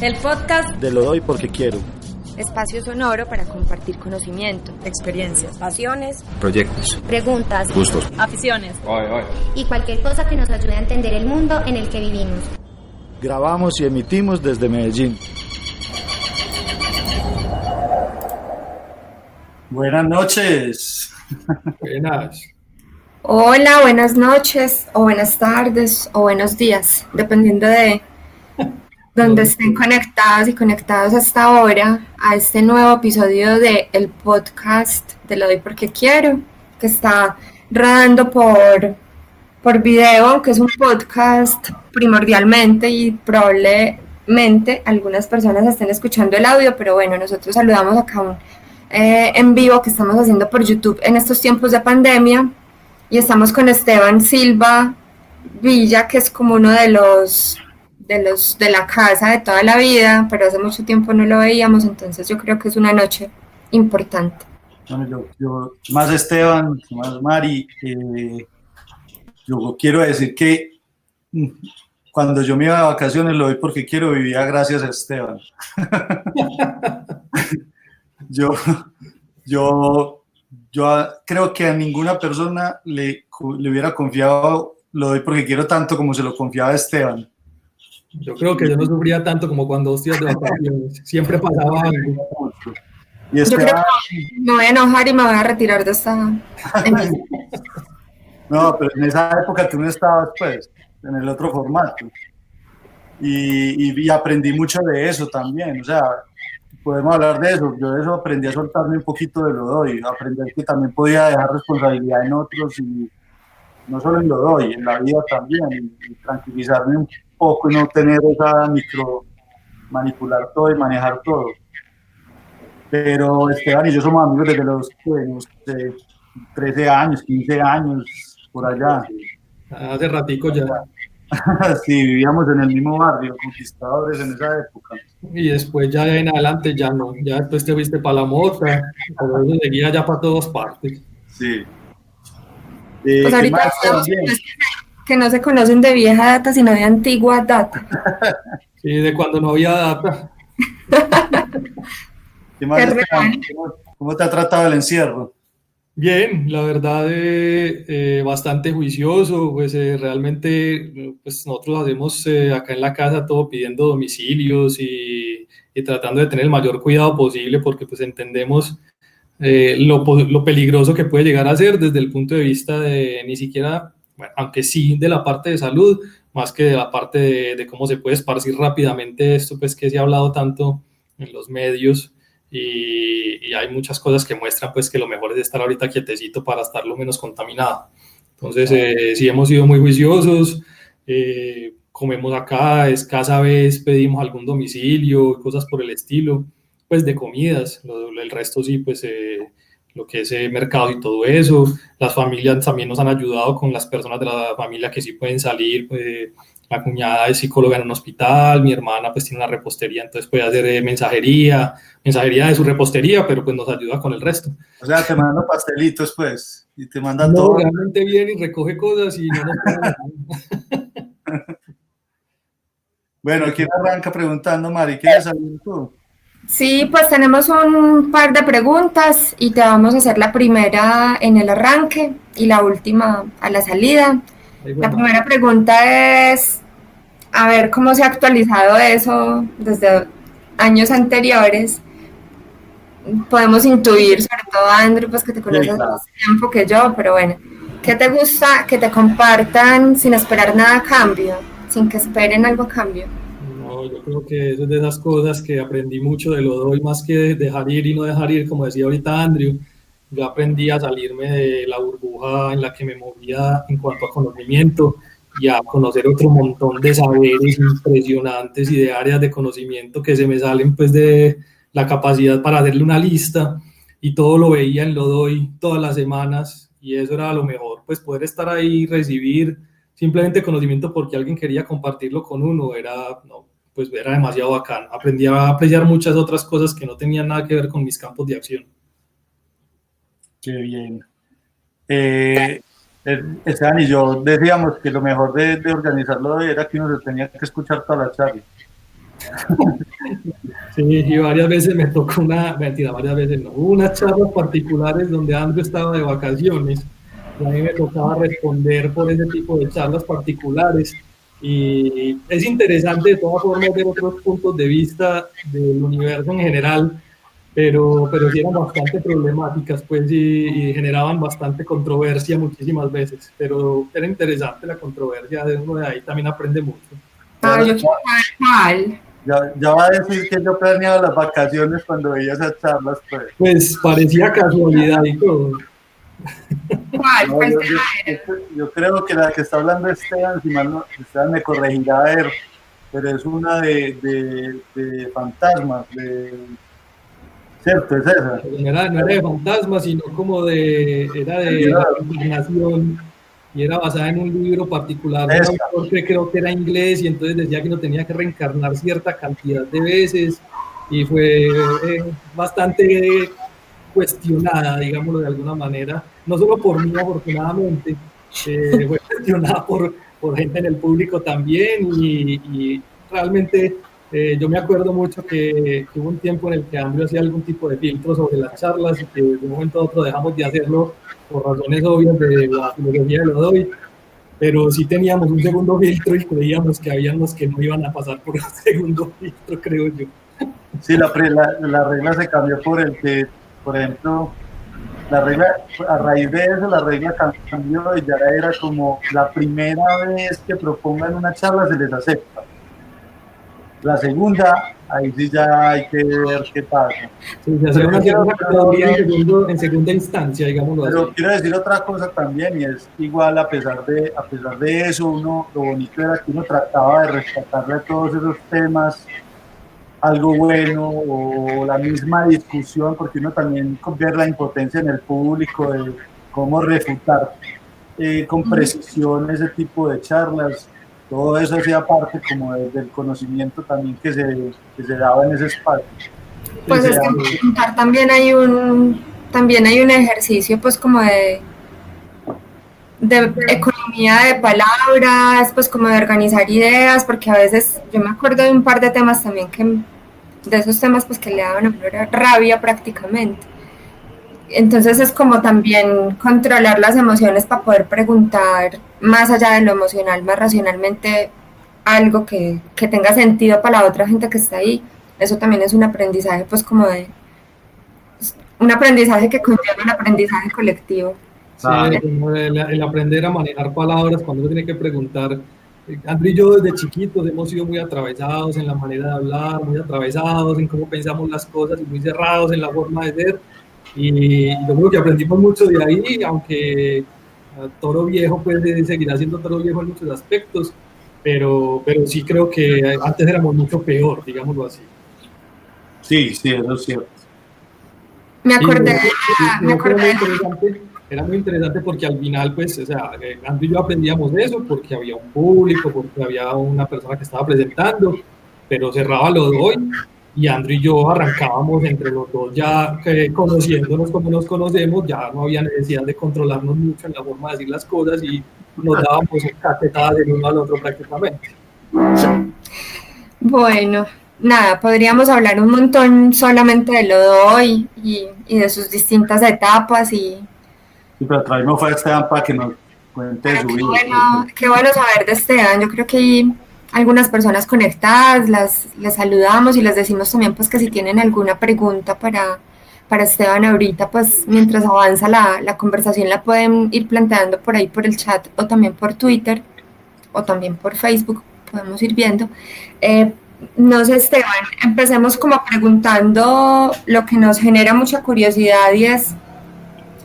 El podcast de Lo Doy Porque Quiero. Espacio sonoro para compartir conocimiento, experiencias, pasiones, proyectos, preguntas, gustos, aficiones y cualquier cosa que nos ayude a entender el mundo en el que vivimos. Grabamos y emitimos desde Medellín. Buenas noches. Buenas. Hola, buenas noches, o buenas tardes, o buenos días, dependiendo de donde estén conectadas y conectados hasta ahora a este nuevo episodio de el podcast de Lo Doy Porque Quiero, que está rodando por, por video, que es un podcast primordialmente y probablemente algunas personas estén escuchando el audio, pero bueno, nosotros saludamos acá un, eh, en vivo que estamos haciendo por YouTube en estos tiempos de pandemia. Y estamos con Esteban Silva Villa, que es como uno de los de los de la casa de toda la vida, pero hace mucho tiempo no lo veíamos, entonces yo creo que es una noche importante. Bueno, yo, más Esteban, más Mari, eh, yo quiero decir que mm, cuando yo me iba de vacaciones lo doy porque quiero vivir gracias a Esteban. yo, yo, yo creo que a ninguna persona le, le hubiera confiado lo doy porque quiero tanto como se lo confiaba a Esteban. Yo creo que yo no sufría tanto como cuando dos días de vacaciones. Siempre pasaba algo. Y yo creo que me voy a enojar y me voy a retirar de esta. no, pero en esa época tú no estabas, pues, en el otro formato. Y, y, aprendí mucho de eso también. O sea, podemos hablar de eso. Yo de eso aprendí a soltarme un poquito de lo doy. Aprendí que también podía dejar responsabilidad en otros y no solo en lo doy, en la vida también. y tranquilizarme un poco y no tener esa micro manipular todo y manejar todo. Pero Esteban y yo somos amigos desde los, 13 años, 15 años, por allá. Hace ratico ya. sí, vivíamos en el mismo barrio, conquistadores en esa época. Y después ya en adelante ya no, ya después te viste para la mota, pero eso seguía ya para todas partes. Sí. pues ahorita estamos que no se conocen de vieja data, sino de antigua data. Sí, de cuando no había data. ¿Cómo, te ha tratado el encierro? Bien, la verdad, eh, eh, bastante juicioso, pues eh, realmente pues nosotros hacemos acá en la casa todo pidiendo domicilios y, y, tratando de tener el mayor cuidado posible porque pues entendemos lo, lo, peligroso que puede llegar a ser desde el punto de vista de ni siquiera aunque sí de la parte de salud, más que de la parte de, cómo se puede esparcir rápidamente esto, pues que se ha hablado tanto en los medios y, hay muchas cosas que muestran pues que lo mejor es estar ahorita quietecito para estar lo menos contaminado. Entonces, eh, sí hemos sido muy juiciosos, eh, comemos acá, escasa vez pedimos algún domicilio, cosas por el estilo, pues de comidas, el resto sí, pues... Eh, lo que es el mercado y todo eso. Las familias también nos han ayudado con las personas de la familia que sí pueden salir. Pues, la cuñada es psicóloga en un hospital, mi hermana pues tiene una repostería, entonces puede hacer eh, mensajería, mensajería de su repostería, pero pues nos ayuda con el resto. O sea, te manda pastelitos pues, y te manda no, todo. realmente viene y recoge cosas y no nos Bueno, ¿quién arranca preguntando, Mari? ¿Quieres salir tú? Sí, pues tenemos un par de preguntas y te vamos a hacer la primera en el arranque y la última a la salida. La primera pregunta es, a ver cómo se ha actualizado eso desde años anteriores. Podemos intuir, sobre todo Andrew, pues que te conoces más tiempo que yo, pero bueno, ¿qué te gusta que te compartan sin esperar nada a cambio, sin que esperen algo a cambio? Yo creo que eso es de esas cosas que aprendí mucho de lo doy, más que dejar ir y no dejar ir, como decía ahorita Andrew. Yo aprendí a salirme de la burbuja en la que me movía en cuanto a conocimiento y a conocer otro montón de saberes impresionantes y de áreas de conocimiento que se me salen pues de la capacidad para hacerle una lista y todo lo veía en lo doy todas las semanas y eso era lo mejor, pues poder estar ahí, recibir simplemente conocimiento porque alguien quería compartirlo con uno, era, no, pues era demasiado bacán. Aprendí a apreciar muchas otras cosas que no tenían nada que ver con mis campos de acción. Qué bien. Eh, eh Esteban y yo decíamos que lo mejor de, organizarlo era que uno tenía que escuchar toda la charla. Sí, y varias veces me tocó una, mentira, varias veces no, hubo unas charlas particulares donde Andrew estaba de vacaciones y a mí me tocaba responder por ese tipo de charlas particulares y es interesante de todas formas ver otros puntos de vista del universo en general, pero, pero sí eran bastante problemáticas pues y, y generaban bastante controversia muchísimas veces, pero era interesante la controversia, de uno de ahí también aprende mucho. Ah, yo. Ya, ya va a decir que yo planeaba las vacaciones cuando veía esas charlas, pues. Pues parecía casualidad y todo. ¿Cuál? No, ¿Cuál yo, será? yo- yo creo que la que está hablando Esteban, si mal no, Esteban me corregirá a ver, pero es una de, de, de fantasmas, de... ¿Cierto? Es esa. No era, no era de fantasmas, sino como de, era de la reencarnación y era basada en un libro particular de un Esa. autor que creo que era inglés y entonces decía que uno tenía que reencarnar cierta cantidad de veces y fue eh, bastante cuestionada, digámoslo de alguna manera, no solo por mí afortunadamente, eh, fue cuestionada por, por gente en el público también y, y realmente eh, yo me acuerdo mucho que, que hubo un tiempo en el que Andrew hacía algún tipo de filtro sobre las charlas y que de un momento a otro dejamos de hacerlo por razones obvias de la filosofía de lo doy, pero sí teníamos un segundo filtro y creíamos que habían los que no iban a pasar por el segundo filtro, creo yo. Sí, la, la, la regla se cambió por el que, por ejemplo, la regla, a raíz de eso, la regla cambió y ya era como la primera vez que propongan una charla se les acepta. La segunda, ahí sí ya hay que ver qué pasa. Sí, se hacía una segunda categoría en, segundo- en segunda instancia, digámoslo así. Pero quiero decir otra cosa también, y es igual a pesar de, a pesar de eso, uno, lo bonito era que uno trataba de rescatarle todos esos temas algo bueno o la misma discusión, porque uno también ver la impotencia en el público de cómo refutar eh, con precisión ese tipo de charlas. Todo eso hacía parte como de- del conocimiento también que se, que se daba en ese espacio. Pues es que también hay un también hay un ejercicio pues como de de economía de palabras, pues como de organizar ideas, porque a veces yo me acuerdo de un par de temas también que de esos temas pues que le daban a rabia prácticamente. Entonces es como también controlar las emociones para poder preguntar más allá de lo emocional, más racionalmente algo que, que tenga sentido para la otra gente que está ahí. Eso también es un aprendizaje, pues como de un aprendizaje que conlleva un aprendizaje colectivo. Sí, como el, el aprender a manejar palabras cuando uno tiene que preguntar. Andrew y yo desde chiquitos hemos sido muy atravesados en la manera de hablar, muy atravesados en cómo pensamos las cosas y muy cerrados en la forma de ser. Y yo creo que aprendimos mucho de ahí, aunque Toro Viejo pues seguirá siendo Toro Viejo en muchos aspectos, pero, pero sí creo que antes éramos mucho peor, digámoslo así. Sí, sí, eso es cierto. Me acordé, me era acordé era muy interesante porque al final, pues, o sea, eh, Andrew y yo aprendíamos de eso porque había un público, porque había una persona que estaba presentando, pero cerraba lo de hoy y Andrew y yo arrancábamos entre los dos ya eh, conociéndonos como nos conocemos, ya no había necesidad de controlarnos mucho en la forma de decir las cosas y nos dábamos cachetadas el uno al otro prácticamente. Bueno, nada, podríamos hablar un montón solamente de lo de hoy y, y de sus distintas etapas y Sí, pero traemos a Esteban para que nos cuente de su qué vida. bueno, qué bueno saber de Esteban. Yo creo que hay algunas personas conectadas, las les saludamos y les decimos también pues que si tienen alguna pregunta para, para Esteban ahorita, pues mientras avanza la, la conversación la pueden ir planteando por ahí por el chat o también por Twitter o también por Facebook, podemos ir viendo. Eh, no sé, Esteban, empecemos como preguntando lo que nos genera mucha curiosidad y es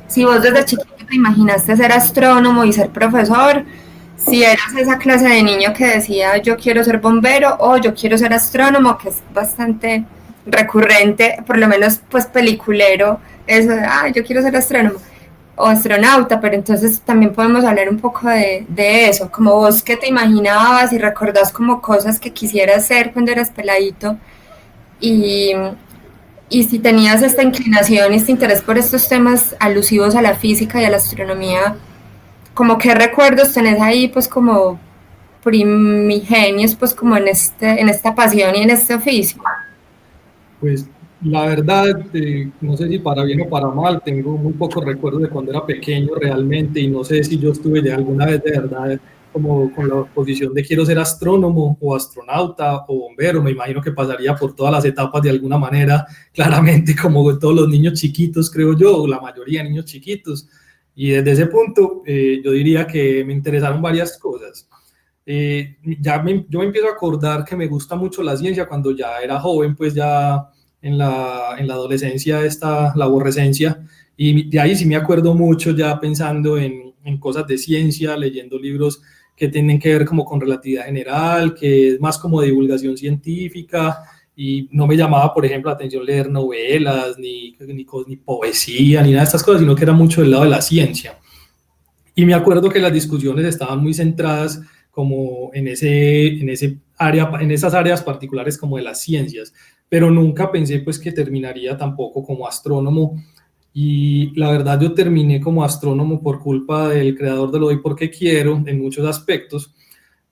si vos desde chiquito te imaginaste ser astrónomo y ser profesor, si eras esa clase de niño que decía yo quiero ser bombero o yo quiero ser astrónomo, que es bastante recurrente, por lo menos pues peliculero, eso de, ah, yo quiero ser astrónomo o astronauta, pero entonces también podemos hablar un poco de, de eso, como vos que te imaginabas y recordás como cosas que quisieras hacer cuando eras peladito y, y si tenías esta inclinación este interés por estos temas alusivos a la física y a la astronomía, como qué recuerdos tenés ahí, pues como primigenios, pues como en, este, en esta pasión y en este oficio. Pues la verdad, eh, no sé si para bien o para mal, tengo muy pocos recuerdos de cuando era pequeño realmente y no sé si yo estuve de alguna vez de verdad como con la posición de quiero ser astrónomo o astronauta o bombero, me imagino que pasaría por todas las etapas de alguna manera, claramente como todos los niños chiquitos, creo yo, o la mayoría de niños chiquitos. Y desde ese punto eh, yo diría que me interesaron varias cosas. Eh, ya yo me empiezo a acordar que me gusta mucho la ciencia cuando ya era joven, pues ya en la, en la adolescencia, esta, la aborrecencia, y de ahí sí me acuerdo mucho ya pensando en, en cosas de ciencia, leyendo libros que tienen que ver como con relatividad general, que es más como divulgación científica, y no me llamaba, por ejemplo, la atención leer novelas, ni, ni, ni, poesía, ni nada de estas cosas, sino que era mucho del lado de la ciencia. Y me acuerdo que las discusiones estaban muy centradas como en, ese, en, ese área, en esas áreas particulares como de las ciencias, pero nunca pensé pues que terminaría tampoco como astrónomo y la verdad yo terminé como astrónomo por culpa del creador de lo doy porque quiero en muchos aspectos,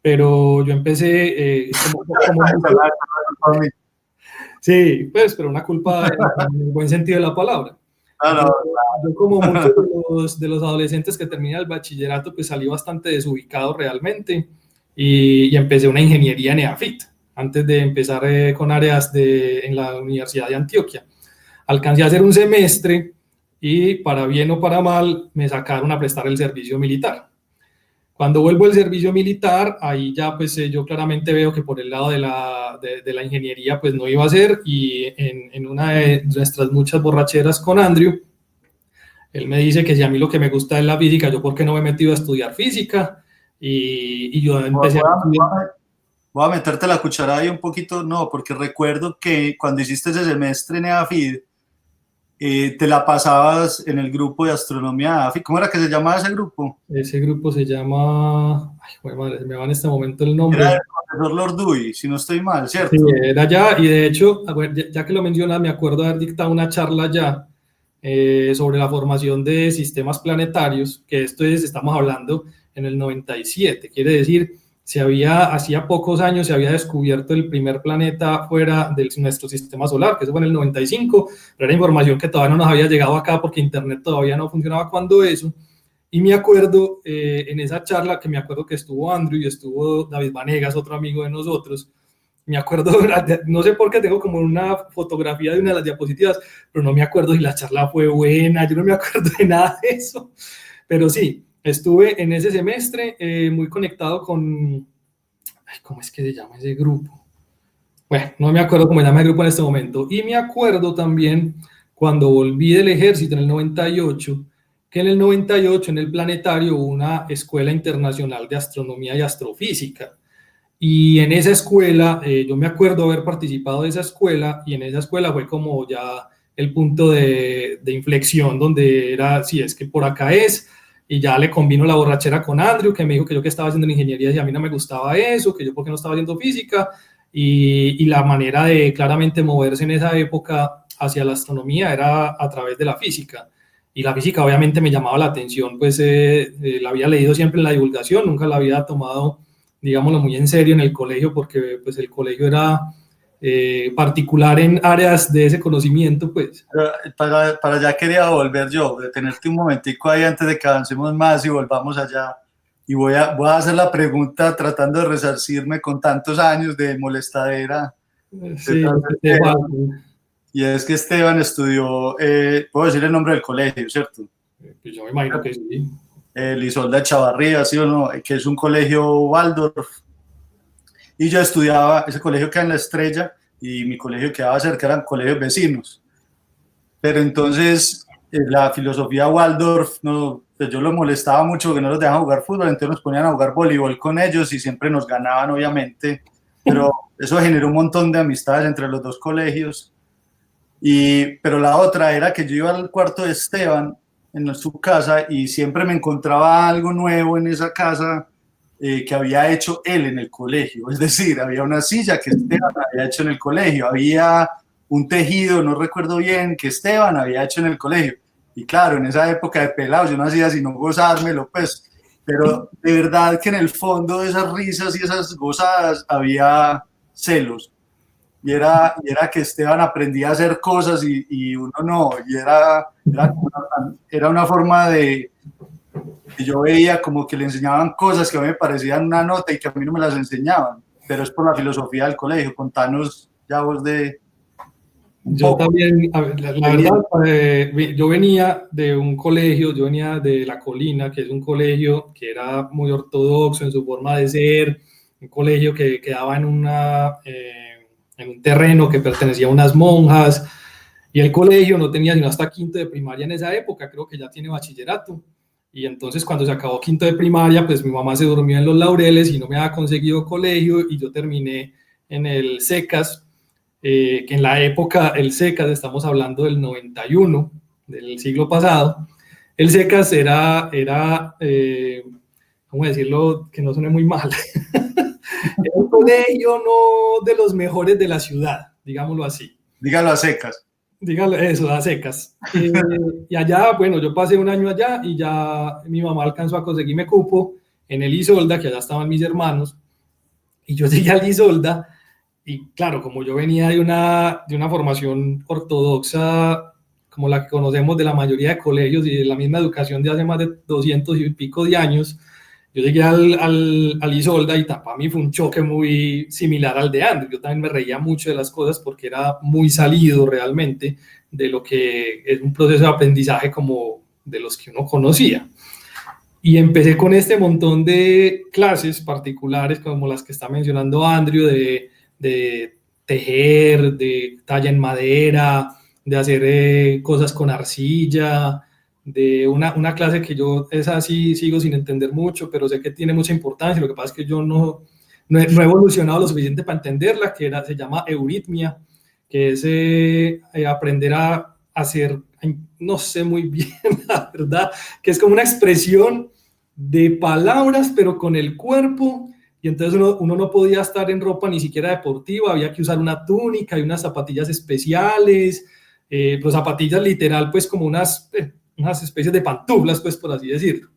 pero yo empecé eh, sí, pues, pero una culpa en, el buen sentido de la palabra. Yo, como muchos de los, adolescentes que terminan el bachillerato, pues salí bastante desubicado realmente y, empecé una ingeniería en EAFIT antes de empezar eh, con áreas de, en la Universidad de Antioquia. Alcancé a hacer un semestre y para bien o para mal me sacaron a prestar el servicio militar. Cuando vuelvo al servicio militar, ahí ya pues eh, yo claramente veo que por el lado de la, de, la ingeniería pues no iba a ser y en, en, una de nuestras muchas borracheras con Andrew, él me dice que si a mí lo que me gusta es la física, yo por qué no me he metido a estudiar física y, y yo empecé a... Voy a meterte la cuchara ahí un poquito, no, porque recuerdo que cuando hiciste ese semestre en EAFID, eh, te la pasabas en el grupo de astronomía ¿Cómo era que se llamaba ese grupo? Ese grupo se llama. Ay, madre, me va en este momento el nombre. Era el profesor Lorduy, si no estoy mal, ¿cierto? Sí, era ya, y de hecho, ya, que lo mencionas, me acuerdo haber dictado una charla ya eh, sobre la formación de sistemas planetarios, que esto es, estamos hablando en el 97, quiere decir se había, hacía pocos años se había descubierto el primer planeta fuera de nuestro sistema solar, que eso fue en el 95, pero era información que todavía no nos había llegado acá porque Internet todavía no funcionaba cuando eso. Y me acuerdo eh, en esa charla que me acuerdo que estuvo Andrew y estuvo David Vanegas, otro amigo de nosotros. Me acuerdo, no sé por qué tengo como una fotografía de una de las diapositivas, pero no me acuerdo si la charla fue buena, yo no me acuerdo de nada de eso. Pero sí, estuve en ese semestre eh, muy conectado con, ¿cómo es que se llama ese grupo? Bueno, no me acuerdo cómo se llama el grupo en este momento. Y me acuerdo también cuando volví del ejército en el 98, que en el 98 en el planetario hubo una escuela internacional de astronomía y astrofísica. Y en esa escuela, eh, yo me acuerdo haber participado de esa escuela y en esa escuela fue como ya el punto de, de inflexión donde era, si es que por acá es, y ya le combino la borrachera con Andrew, que me dijo que yo que estaba haciendo ingeniería y a mí no me gustaba eso, que yo porque no estaba haciendo física, y, y, la manera de claramente moverse en esa época hacia la astronomía era a través de la física. Y la física obviamente me llamaba la atención, pues eh, eh, la había leído siempre en la divulgación, nunca la había tomado, digámoslo, muy en serio en el colegio, porque pues el colegio era eh, particular en áreas de ese conocimiento, pues. Para, para allá quería volver yo, detenerte un momentico ahí antes de que avancemos más y volvamos allá. Y voy a, voy a hacer la pregunta tratando de resarcirme con tantos años de molestadera. Sí, y es que Esteban estudió, eh, puedo decir el nombre del colegio, ¿cierto? Pues yo me imagino que sí. El Isolda Chavarría, ¿sí o no? Que es un colegio Waldorf y yo estudiaba, ese colegio queda en la estrella y mi colegio quedaba cerca, eran colegios vecinos. Pero entonces eh, la filosofía Waldorf, no, pues yo lo molestaba mucho que no los dejaban jugar fútbol, entonces nos ponían a jugar voleibol con ellos y siempre nos ganaban, obviamente. Pero eso generó un montón de amistades entre los dos colegios. Y, pero la otra era que yo iba al cuarto de Esteban en su casa y siempre me encontraba algo nuevo en esa casa eh, que había hecho él en el colegio. Es decir, había una silla que Esteban había hecho en el colegio, había un tejido, no recuerdo bien, que Esteban había hecho en el colegio. Y claro, en esa época de pelado yo no hacía sino gozármelo, pues, pero de verdad que en el fondo de esas risas y esas gozadas había celos. y era, y era que Esteban aprendía a hacer cosas y, y uno no, y era, era, una, era una forma de, que yo veía como que le enseñaban cosas que a mí me parecían una nota y que a mí no me las enseñaban, pero es por la filosofía del colegio. Contanos ya vos de... Yo también, la, la verdad, eh, yo venía de un colegio, yo venía de La Colina, que es un colegio que era muy ortodoxo en su forma de ser, un colegio que quedaba en, una, eh, en un terreno que pertenecía a unas monjas, y el colegio no tenía sino hasta quinto de primaria en esa época, creo que ya tiene bachillerato. Y entonces cuando se acabó quinto de primaria, pues mi mamá se durmió en los laureles y no me había conseguido colegio y yo terminé en el SECAS, eh, que en la época, el SECAS, estamos hablando del 91, del siglo pasado, el SECAS era, era eh, ¿cómo decirlo? Que no suene muy mal. era un colegio no de los mejores de la ciudad, digámoslo así. Dígalo a secas. Dígalo, eso, a secas. Eh, y allá, bueno, yo pasé un año allá y ya mi mamá alcanzó a conseguirme cupo en el Isolda, que allá estaban mis hermanos, y yo llegué al Isolda, y claro, como yo venía de una, de una formación ortodoxa, como la que conocemos de la mayoría de colegios y de la misma educación de hace más de 200 y pico de años, yo llegué al, al, al, Isolda y para mí fue un choque muy similar al de Andrew. Yo también me reía mucho de las cosas porque era muy salido realmente de lo que es un proceso de aprendizaje como de los que uno conocía. Y empecé con este montón de clases particulares como las que está mencionando Andrew, de, de tejer, de talla en madera, de hacer eh, cosas con arcilla, de una, una, clase que yo es así, sigo sin entender mucho, pero sé que tiene mucha importancia. Lo que pasa es que yo no, no, he, no he evolucionado lo suficiente para entenderla, que era, se llama euritmia, que es eh, eh, aprender a hacer, no sé muy bien, la verdad, que es como una expresión de palabras, pero con el cuerpo. Y entonces uno, uno no podía estar en ropa ni siquiera deportiva, había que usar una túnica y unas zapatillas especiales, eh, zapatillas literal, pues como unas eh, unas especies de pantuflas, pues por así decirlo.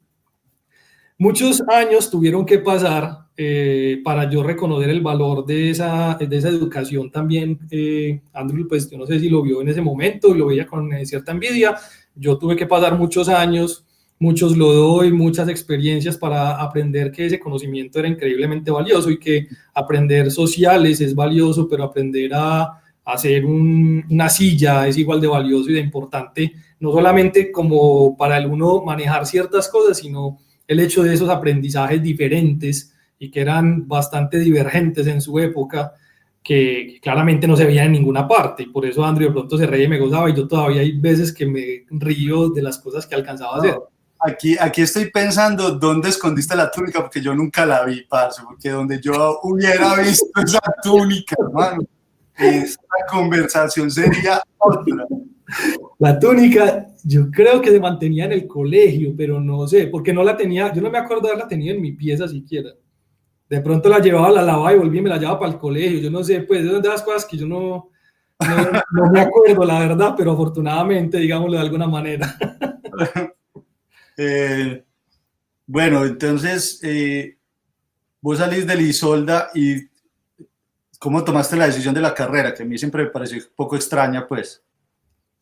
Muchos años tuvieron que pasar eh, para yo reconocer el valor de esa, de esa educación también. Eh, Andrew, pues yo no sé si lo vio en ese momento y lo veía con eh, cierta envidia. Yo tuve que pasar muchos años, muchos lo doy, muchas experiencias para aprender que ese conocimiento era increíblemente valioso y que aprender sociales es valioso, pero aprender a hacer un, una silla es igual de valioso y de importante no solamente como para el uno manejar ciertas cosas, sino el hecho de esos aprendizajes diferentes y que eran bastante divergentes en su época, que, claramente no se veían en ninguna parte. Y por eso Andrew de pronto se reía y me gozaba, y yo todavía hay veces que me río de las cosas que alcanzaba a hacer. Aquí, aquí estoy pensando dónde escondiste la túnica, porque yo nunca la vi, parce, porque donde yo hubiera visto esa túnica, hermano, esta conversación sería otra. La túnica, yo creo que se mantenía en el colegio, pero no sé, porque no la tenía, yo no me acuerdo de haberla tenido en mi pieza siquiera. De pronto la llevaba, la lavaba y volví y me la llevaba para el colegio. Yo no sé, pues, de las cosas que yo no, no, no me acuerdo, la verdad, pero afortunadamente, digámoslo de alguna manera. eh, bueno, entonces, eh, vos salís del Isolda y ¿cómo tomaste la decisión de la carrera? Que a mí siempre me pareció un poco extraña, pues.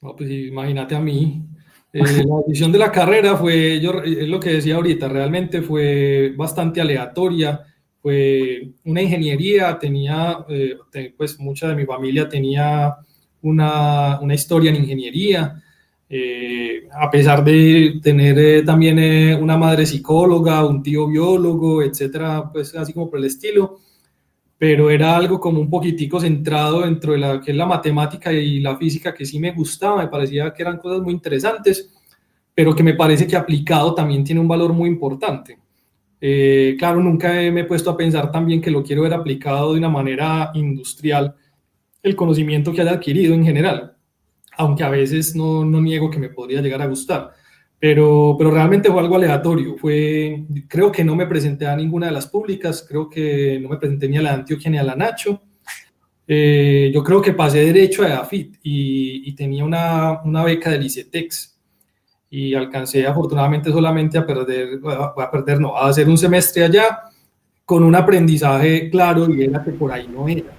No, pues imagínate a mí. Eh, la decisión de la carrera fue, yo, es lo que decía ahorita, realmente fue bastante aleatoria. Fue una ingeniería, tenía, eh, pues mucha de mi familia tenía una, una historia en ingeniería. Eh, a pesar de tener eh, también eh, una madre psicóloga, un tío biólogo, etcétera, pues así como por el estilo, pero era algo como un poquitico centrado dentro de la que es la matemática y la física que sí me gustaba, me parecía que eran cosas muy interesantes, pero que me parece que aplicado también tiene un valor muy importante. Eh, claro, nunca me he puesto a pensar también que lo quiero ver aplicado de una manera industrial, el conocimiento que haya adquirido en general, aunque a veces no, no niego que me podría llegar a gustar pero, pero realmente fue algo aleatorio. Fue, creo que no me presenté a ninguna de las públicas, creo que no me presenté ni a la Antioquia ni a la Nacho. Eh, yo creo que pasé derecho a AFIT y, y tenía una, una, beca del ICETEX y alcancé afortunadamente solamente a perder, a perder, no, a hacer un semestre allá con un aprendizaje claro y era que por ahí no era.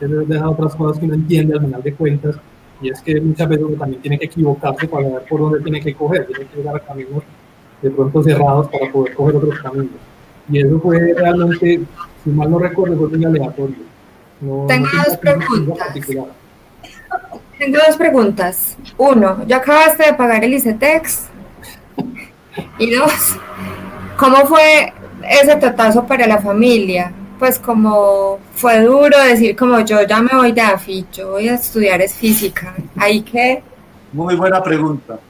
que deja otras cosas que uno entiende al final de cuentas, y es que muchas veces uno también tiene que equivocarse para ver por dónde tiene que coger, tiene que llegar a caminos de pronto cerrados para poder coger otros caminos. Y eso fue realmente, si mal no recuerdo, fue muy aleatorio. No, Tengo dos preguntas. Tengo dos preguntas. Uno, ¿ya acabaste de pagar el ICETEX? Y dos, ¿cómo fue ese totazo para la familia? Pues como fue duro decir como yo ya me voy de AFI, yo voy a estudiar es física. ¿Ahí qué? Muy buena pregunta.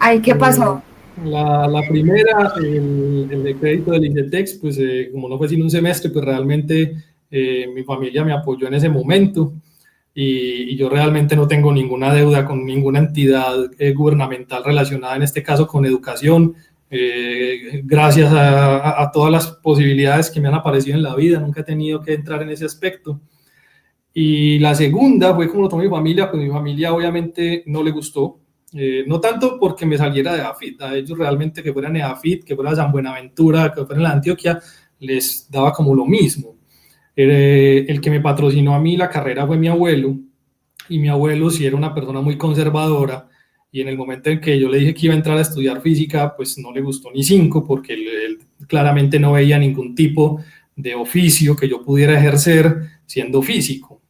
¿Ahí qué pasó? La, la primera, el, el, de crédito del ICETEX, pues eh, como no fue sino un semestre, pues realmente eh, mi familia me apoyó en ese momento y, y, yo realmente no tengo ninguna deuda con ninguna entidad eh, gubernamental relacionada, en este caso con educación. Eh, gracias a, a, todas las posibilidades que me han aparecido en la vida, nunca he tenido que entrar en ese aspecto. Y la segunda fue como lo tomó mi familia, pues mi familia obviamente no le gustó, eh, no tanto porque me saliera de AFIT, a ellos realmente que fueran AFIT, que fuera San Buenaventura, que fuera en la Antioquia, les daba como lo mismo. Eh, el que me patrocinó a mí la carrera fue mi abuelo, y mi abuelo sí era una persona muy conservadora, y en el momento en que yo le dije que iba a entrar a estudiar física, pues no le gustó ni cinco, porque claramente no veía ningún tipo de oficio que yo pudiera ejercer siendo físico.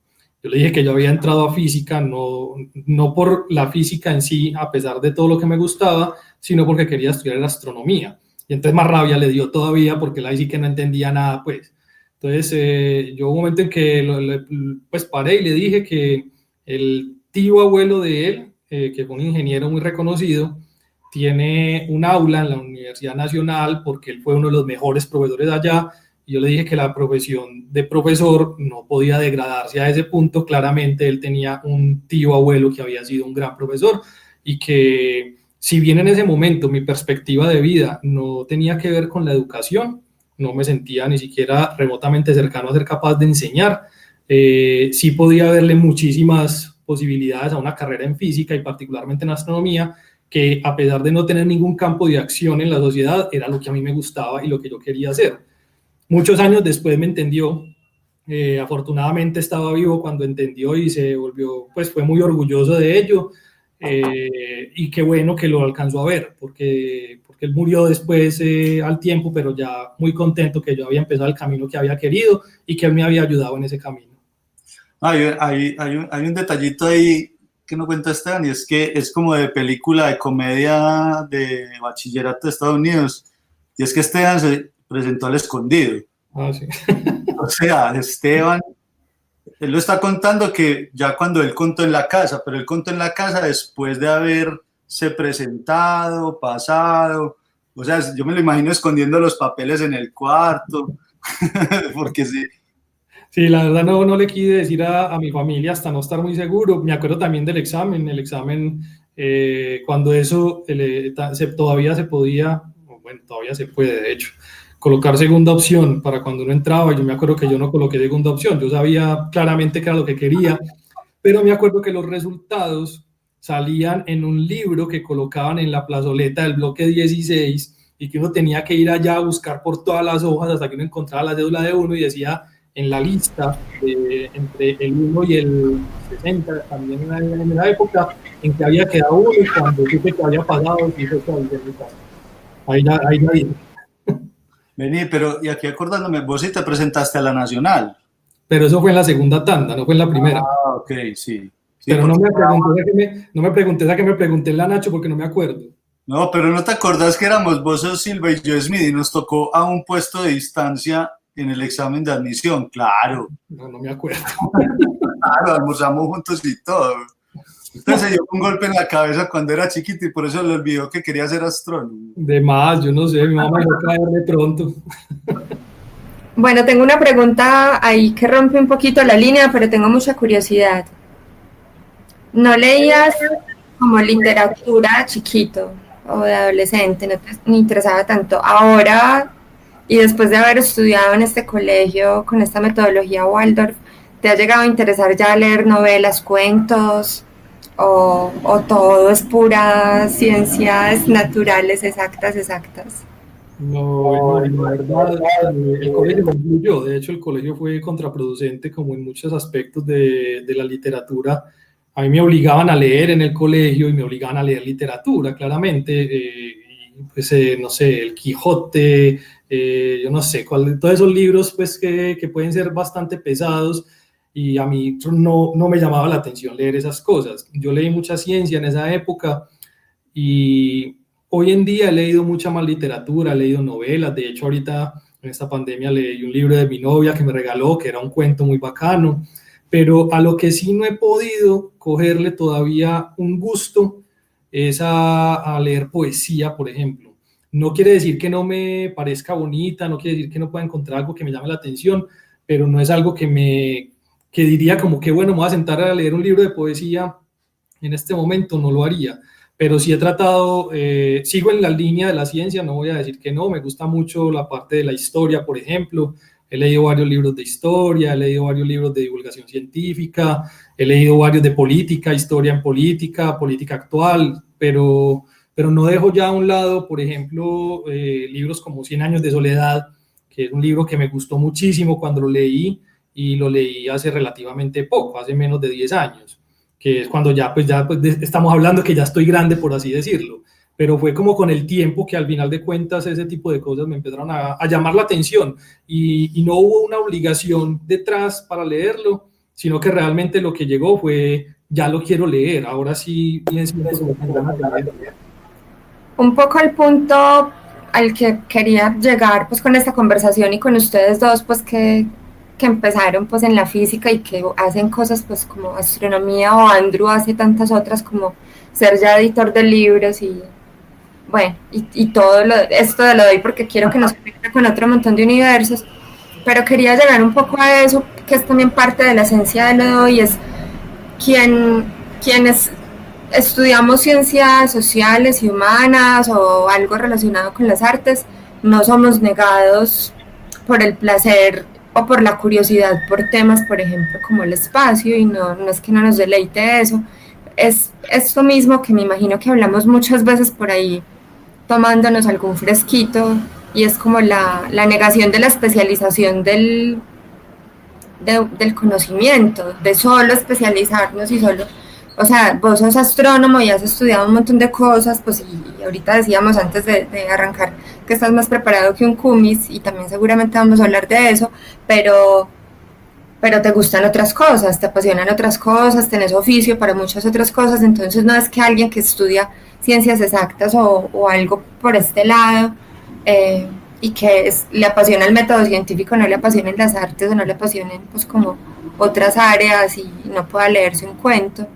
Yo le dije que yo había entrado a física, no, no por la física en sí, a pesar de todo lo que me gustaba, sino porque quería estudiar astronomía. Y entonces más rabia le dio todavía porque la sí que no entendía nada, pues. Entonces, eh, yo un momento en que pues paré y le dije que el tío abuelo de él, eh, que fue un ingeniero muy reconocido, tiene un aula en la Universidad Nacional porque él fue uno de los mejores proveedores allá yo le dije que la profesión de profesor no podía degradarse a ese punto. Claramente él tenía un tío abuelo que había sido un gran profesor y que si bien en ese momento mi perspectiva de vida no tenía que ver con la educación, no me sentía ni siquiera remotamente cercano a ser capaz de enseñar, eh, sí podía verle muchísimas posibilidades a una carrera en física y particularmente en astronomía, que a pesar de no tener ningún campo de acción en la sociedad, era lo que a mí me gustaba y lo que yo quería hacer. Muchos años después me entendió, eh, afortunadamente estaba vivo cuando entendió y se volvió, pues fue muy orgulloso de ello eh, y qué bueno que lo alcanzó a ver, porque, porque él murió después eh, al tiempo, pero ya muy contento que yo había empezado el camino que había querido y que él me había ayudado en ese camino. Hay, hay, hay, un, hay un detallito ahí que no cuenta Esteban y es que es como de película de comedia de bachillerato de Estados Unidos y es que Esteban se, presentó al escondido. Ah, sí. o sea, Esteban, él lo está contando que ya cuando él contó en la casa, pero él contó en la casa después de haberse presentado, pasado, o sea, yo me lo imagino escondiendo los papeles en el cuarto, porque sí. Sí, la verdad no, no le quise decir a, a, mi familia hasta no estar muy seguro. Me acuerdo también del examen, el examen, eh, cuando eso se, todavía se podía, bueno, todavía se puede, de hecho, colocar segunda opción para cuando uno entraba. Yo me acuerdo que yo no coloqué segunda opción, yo sabía claramente que era lo que quería, pero me acuerdo que los resultados salían en un libro que colocaban en la plazoleta del bloque 16 y que uno tenía que ir allá a buscar por todas las hojas hasta que uno encontraba la cédula de uno y decía en la lista de, entre el 1 y el 60, también en la época en que había quedado uno y cuando supe que había pasado, ahí ya, ahí ya dije. Vení, pero y aquí acordándome, vos sí te presentaste a la Nacional. Pero eso fue en la segunda tanda, no fue en la primera. Ah, ok, sí. sí pero no me, pregunté que me, no me pregunté a que me pregunté en la Nacho porque no me acuerdo. No, pero no te acordás que éramos vos, Silva y yo, Smith, y nos tocó a un puesto de distancia en el examen de admisión, claro. No, no me acuerdo. claro, almorzamos juntos y todo. Entonces se dio un golpe en la cabeza cuando era chiquito y por eso le olvidó que quería ser astrónomo. De más, yo no sé, mi mamá me caer de pronto. Bueno, tengo una pregunta ahí que rompe un poquito la línea, pero tengo mucha curiosidad. ¿No leías como literatura chiquito o de adolescente? ¿No te interesaba tanto? Ahora, y después de haber estudiado en este colegio con esta metodología Waldorf, ¿te ha llegado a interesar ya leer novelas, cuentos? o, o todo es pura ciencias naturales exactas, exactas? No, la verdad, el colegio me influyó. De hecho, el colegio fue contraproducente como en muchos aspectos de, de, la literatura. A mí me obligaban a leer en el colegio y me obligaban a leer literatura, claramente. Eh, pues, eh, no sé, El Quijote, eh, yo no sé, cuál, todos esos libros pues que, que, pueden ser bastante pesados y a mí no, no me llamaba la atención leer esas cosas. Yo leí mucha ciencia en esa época y Hoy en día he leído mucha más literatura, he leído novelas, de hecho ahorita en esta pandemia leí un libro de mi novia que me regaló, que era un cuento muy bacano, pero a lo que sí no he podido cogerle todavía un gusto es a, leer poesía, por ejemplo. No quiere decir que no me parezca bonita, no quiere decir que no pueda encontrar algo que me llame la atención, pero no es algo que me que diría como que bueno, me voy a sentar a leer un libro de poesía en este momento, no lo haría. Pero sí he tratado, eh, sigo en la línea de la ciencia, no voy a decir que no, me gusta mucho la parte de la historia, por ejemplo, he leído varios libros de historia, he leído varios libros de divulgación científica, he leído varios de política, historia en política, política actual, pero, pero no dejo ya a un lado, por ejemplo, eh, libros como Cien años de soledad, que es un libro que me gustó muchísimo cuando lo leí y lo leí hace relativamente poco, hace menos de 10 años que es cuando ya, pues ya pues, estamos hablando que ya estoy grande, por así decirlo. Pero fue como con el tiempo que al final de cuentas ese tipo de cosas me empezaron a, a llamar la atención y, no hubo una obligación detrás para leerlo, sino que realmente lo que llegó fue, ya lo quiero leer, ahora sí, bien, Un poco el punto al que quería llegar pues con esta conversación y con ustedes dos, pues que, que empezaron pues en la física y que hacen cosas pues como astronomía o Andrew hace tantas otras como ser ya editor de libros y bueno, y, y todo lo, esto de lo doy porque quiero que nos conecte con otro montón de universos, pero quería llegar un poco a eso, que es también parte de la esencia de lo doy, es quien, quienes estudiamos ciencias sociales y humanas o algo relacionado con las artes, no somos negados por el placer o por la curiosidad por temas, por ejemplo, como el espacio, y no, no es que no nos deleite eso, es esto mismo que me imagino que hablamos muchas veces por ahí tomándonos algún fresquito, y es como la, la negación de la especialización del, del conocimiento, de solo especializarnos y solo o sea, vos sos astrónomo y has estudiado un montón de cosas, pues y, ahorita decíamos antes de, arrancar que estás más preparado que un cumis y también seguramente vamos a hablar de eso, pero, pero te gustan otras cosas, te apasionan otras cosas, tenés oficio para muchas otras cosas, entonces no es que alguien que estudia ciencias exactas o, algo por este lado eh, y que le apasiona el método científico, no le apasionen las artes o no le apasionen pues como otras áreas y no pueda leerse un cuento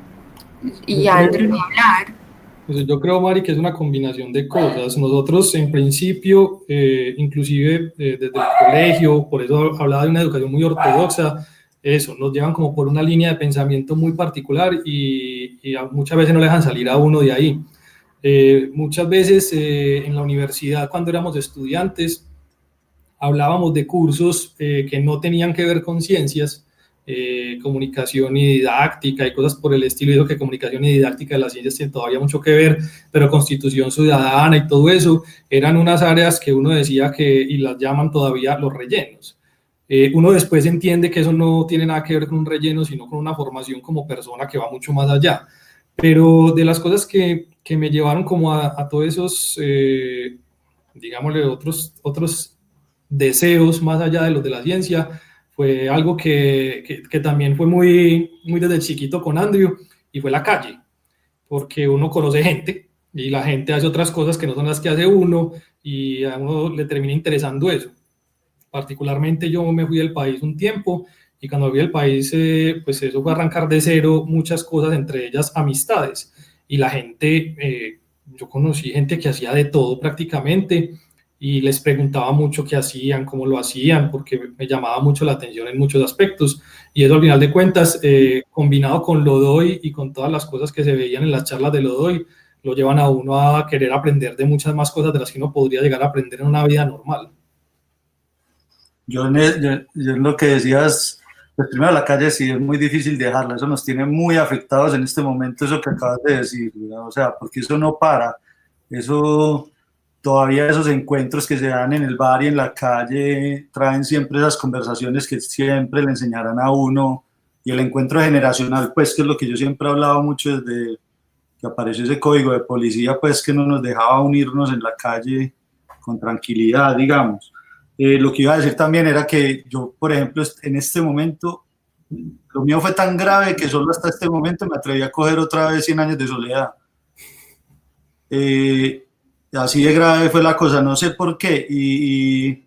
y Andrew ni hablar. Pues yo creo, Mari, que es una combinación de cosas. Nosotros, en principio, eh, inclusive eh, desde el colegio, por eso hablaba de una educación muy ortodoxa, eso, nos llevan como por una línea de pensamiento muy particular y, muchas veces no dejan salir a uno de ahí. Eh, muchas veces en la universidad, cuando éramos estudiantes, hablábamos de cursos que no tenían que ver con ciencias, eh, comunicación y didáctica y cosas por el estilo. Y que comunicación y didáctica de las ciencias tienen todavía mucho que ver, pero constitución ciudadana y todo eso eran unas áreas que uno decía que, y las llaman todavía los rellenos. Eh, uno después entiende que eso no tiene nada que ver con un relleno, sino con una formación como persona que va mucho más allá. Pero de las cosas que, que me llevaron como a, a todos esos, eh, digámosle, otros, otros deseos más allá de los de la ciencia, fue algo que, que, también fue muy, muy desde chiquito con Andrew y fue la calle, porque uno conoce gente y la gente hace otras cosas que no son las que hace uno y a uno le termina interesando eso. Particularmente yo me fui del país un tiempo y cuando fui del país, eh, pues eso fue arrancar de cero muchas cosas, entre ellas amistades. Y la gente, eh, yo conocí gente que hacía de todo prácticamente y les preguntaba mucho qué hacían, cómo lo hacían, porque me llamaba mucho la atención en muchos aspectos. Y eso al final de cuentas, eh, combinado con lo doy y con todas las cosas que se veían en las charlas de lo doy, lo llevan a uno a querer aprender de muchas más cosas de las que uno podría llegar a aprender en una vida normal. Yo, en lo que decías, pues primero la calle sí es muy difícil dejarla, eso nos tiene muy afectados en este momento, eso que acabas de decir, o sea, porque eso no para, eso todavía esos encuentros que se dan en el bar y en la calle traen siempre esas conversaciones que siempre le enseñarán a uno y el encuentro generacional, pues que es lo que yo siempre he hablado mucho desde que apareció ese código de policía, pues que no nos dejaba unirnos en la calle con tranquilidad, digamos. Eh, lo que iba a decir también era que yo, por ejemplo, en este momento, lo mío fue tan grave que solo hasta este momento me atreví a coger otra vez 100 años de soledad. Eh, así de grave fue la cosa, no sé por qué, y, y,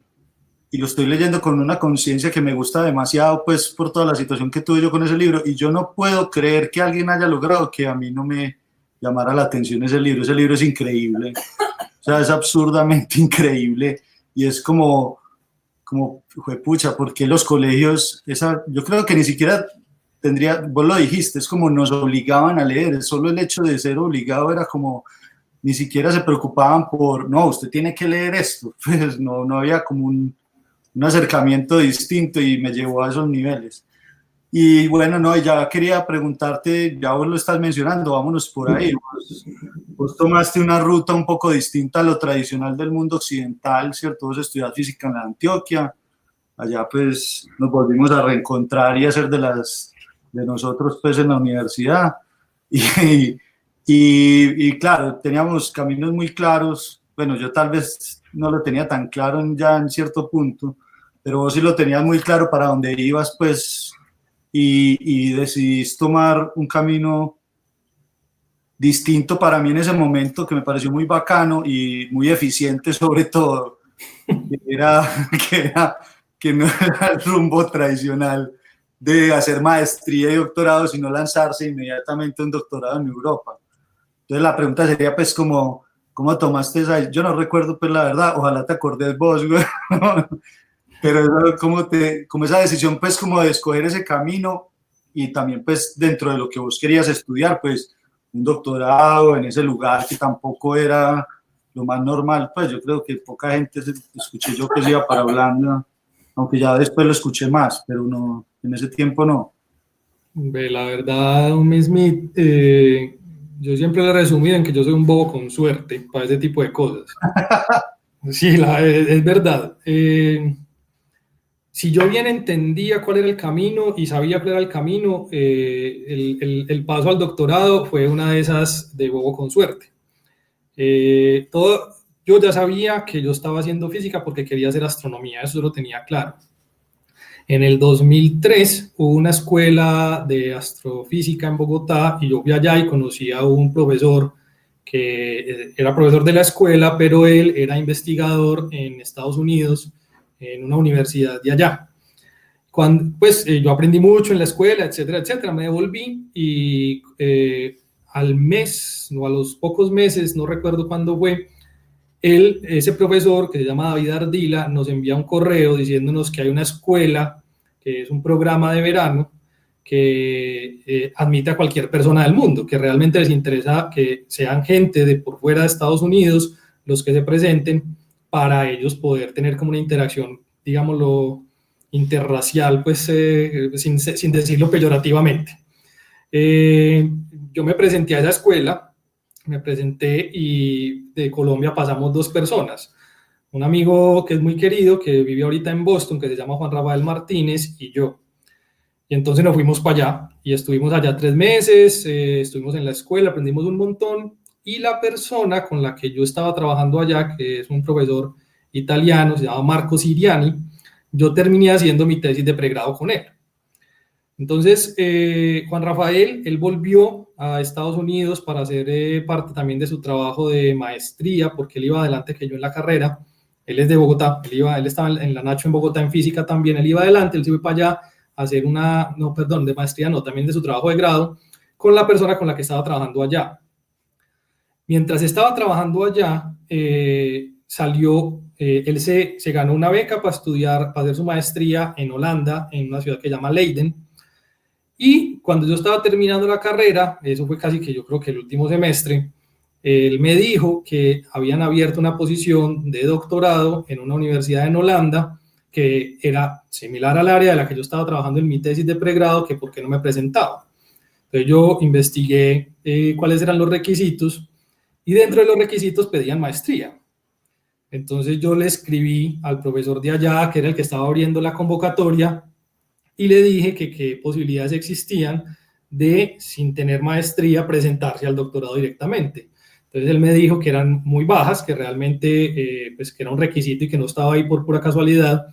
y lo estoy leyendo con una conciencia que me gusta demasiado, pues por toda la situación que tuve yo con ese libro, y yo no puedo creer que alguien haya logrado que a mí no me llamara la atención ese libro, ese libro es increíble, o sea, es absurdamente increíble, y es como, como, pucha, porque los colegios, esa, yo creo que ni siquiera tendría, vos lo dijiste, es como nos obligaban a leer, solo el hecho de ser obligado era como, ni siquiera se preocupaban por, no, usted tiene que leer esto, pues no, no había como un, un acercamiento distinto y me llevó a esos niveles. Y bueno, no, ya quería preguntarte, ya vos lo estás mencionando, vámonos por ahí. Vos, vos, tomaste una ruta un poco distinta a lo tradicional del mundo occidental, ¿cierto? Vos estudiaste física en la Antioquia, allá pues nos volvimos a reencontrar y a hacer de las de nosotros pues en la universidad. Y, y claro, teníamos caminos muy claros. Bueno, yo tal vez no lo tenía tan claro ya en cierto punto, pero vos sí lo tenías muy claro para dónde ibas, pues y, y decidís tomar un camino distinto para mí en ese momento que me pareció muy bacano y muy eficiente sobre todo, que era que, era, que no era el rumbo tradicional de hacer maestría y doctorado, sino lanzarse inmediatamente un doctorado en Europa. Entonces la pregunta sería pues como, ¿cómo tomaste esa? Yo no recuerdo pues la verdad, ojalá te acordes vos, güey. pero como, te, como esa decisión pues como de escoger ese camino y también pues dentro de lo que vos querías estudiar pues un doctorado en ese lugar que tampoco era lo más normal pues yo creo que poca gente escuché yo que se iba para Holanda aunque ya después lo escuché más pero no en ese tiempo no la verdad un Smith eh, yo siempre le he resumido en que yo soy un bobo con suerte para ese tipo de cosas sí la, es, es verdad eh, si yo bien entendía cuál era el camino y sabía cuál era el camino, eh, el, el, el, paso al doctorado fue una de esas de bobo con suerte. Eh, todo, yo ya sabía que yo estaba haciendo física porque quería hacer astronomía, eso lo tenía claro. En el 2003 hubo una escuela de astrofísica en Bogotá y yo fui allá y conocí a un profesor que eh, era profesor de la escuela, pero él era investigador en Estados Unidos en una universidad de allá. Cuando, pues eh, yo aprendí mucho en la escuela, etcétera, etcétera, me devolví y eh, al mes o a los pocos meses, no recuerdo cuándo fue, él, ese profesor que se llama David Ardila, nos envía un correo diciéndonos que hay una escuela, que es un programa de verano, que eh, admite a cualquier persona del mundo, que realmente les interesa que sean gente de por fuera de Estados Unidos los que se presenten para ellos poder tener como una interacción, digámoslo, interracial, pues eh, sin, sin, decirlo peyorativamente. Eh, yo me presenté a esa escuela, me presenté y de Colombia pasamos dos personas. Un amigo que es muy querido, que vive ahorita en Boston, que se llama Juan Rafael Martínez, y yo. Y entonces nos fuimos para allá y estuvimos allá tres meses, eh, estuvimos en la escuela, aprendimos un montón y la persona con la que yo estaba trabajando allá, que es un profesor italiano, se llama Marco Siriani, yo terminé haciendo mi tesis de pregrado con él. Entonces, eh, Juan Rafael, él volvió a Estados Unidos para hacer eh, parte también de su trabajo de maestría, porque él iba adelante que yo en la carrera. Él es de Bogotá, él, iba, él estaba en la Nacho en Bogotá en física también, él iba adelante, él se fue para allá a hacer una, no, perdón, de maestría, no, también de su trabajo de grado, con la persona con la que estaba trabajando allá. Mientras estaba trabajando allá, eh, salió, él se, se, ganó una beca para estudiar, para hacer su maestría en Holanda, en una ciudad que se llama Leiden. Y cuando yo estaba terminando la carrera, eso fue casi que yo creo que el último semestre, él me dijo que habían abierto una posición de doctorado en una universidad en Holanda que era similar al área de la que yo estaba trabajando en mi tesis de pregrado, que por qué no me presentaba. Entonces yo investigué eh, cuáles eran los requisitos y dentro de los requisitos pedían maestría. Entonces yo le escribí al profesor de allá, que era el que estaba abriendo la convocatoria, y le dije que qué posibilidades existían de, sin tener maestría, presentarse al doctorado directamente. Entonces él me dijo que eran muy bajas, que realmente eh, pues que era un requisito y que no estaba ahí por pura casualidad.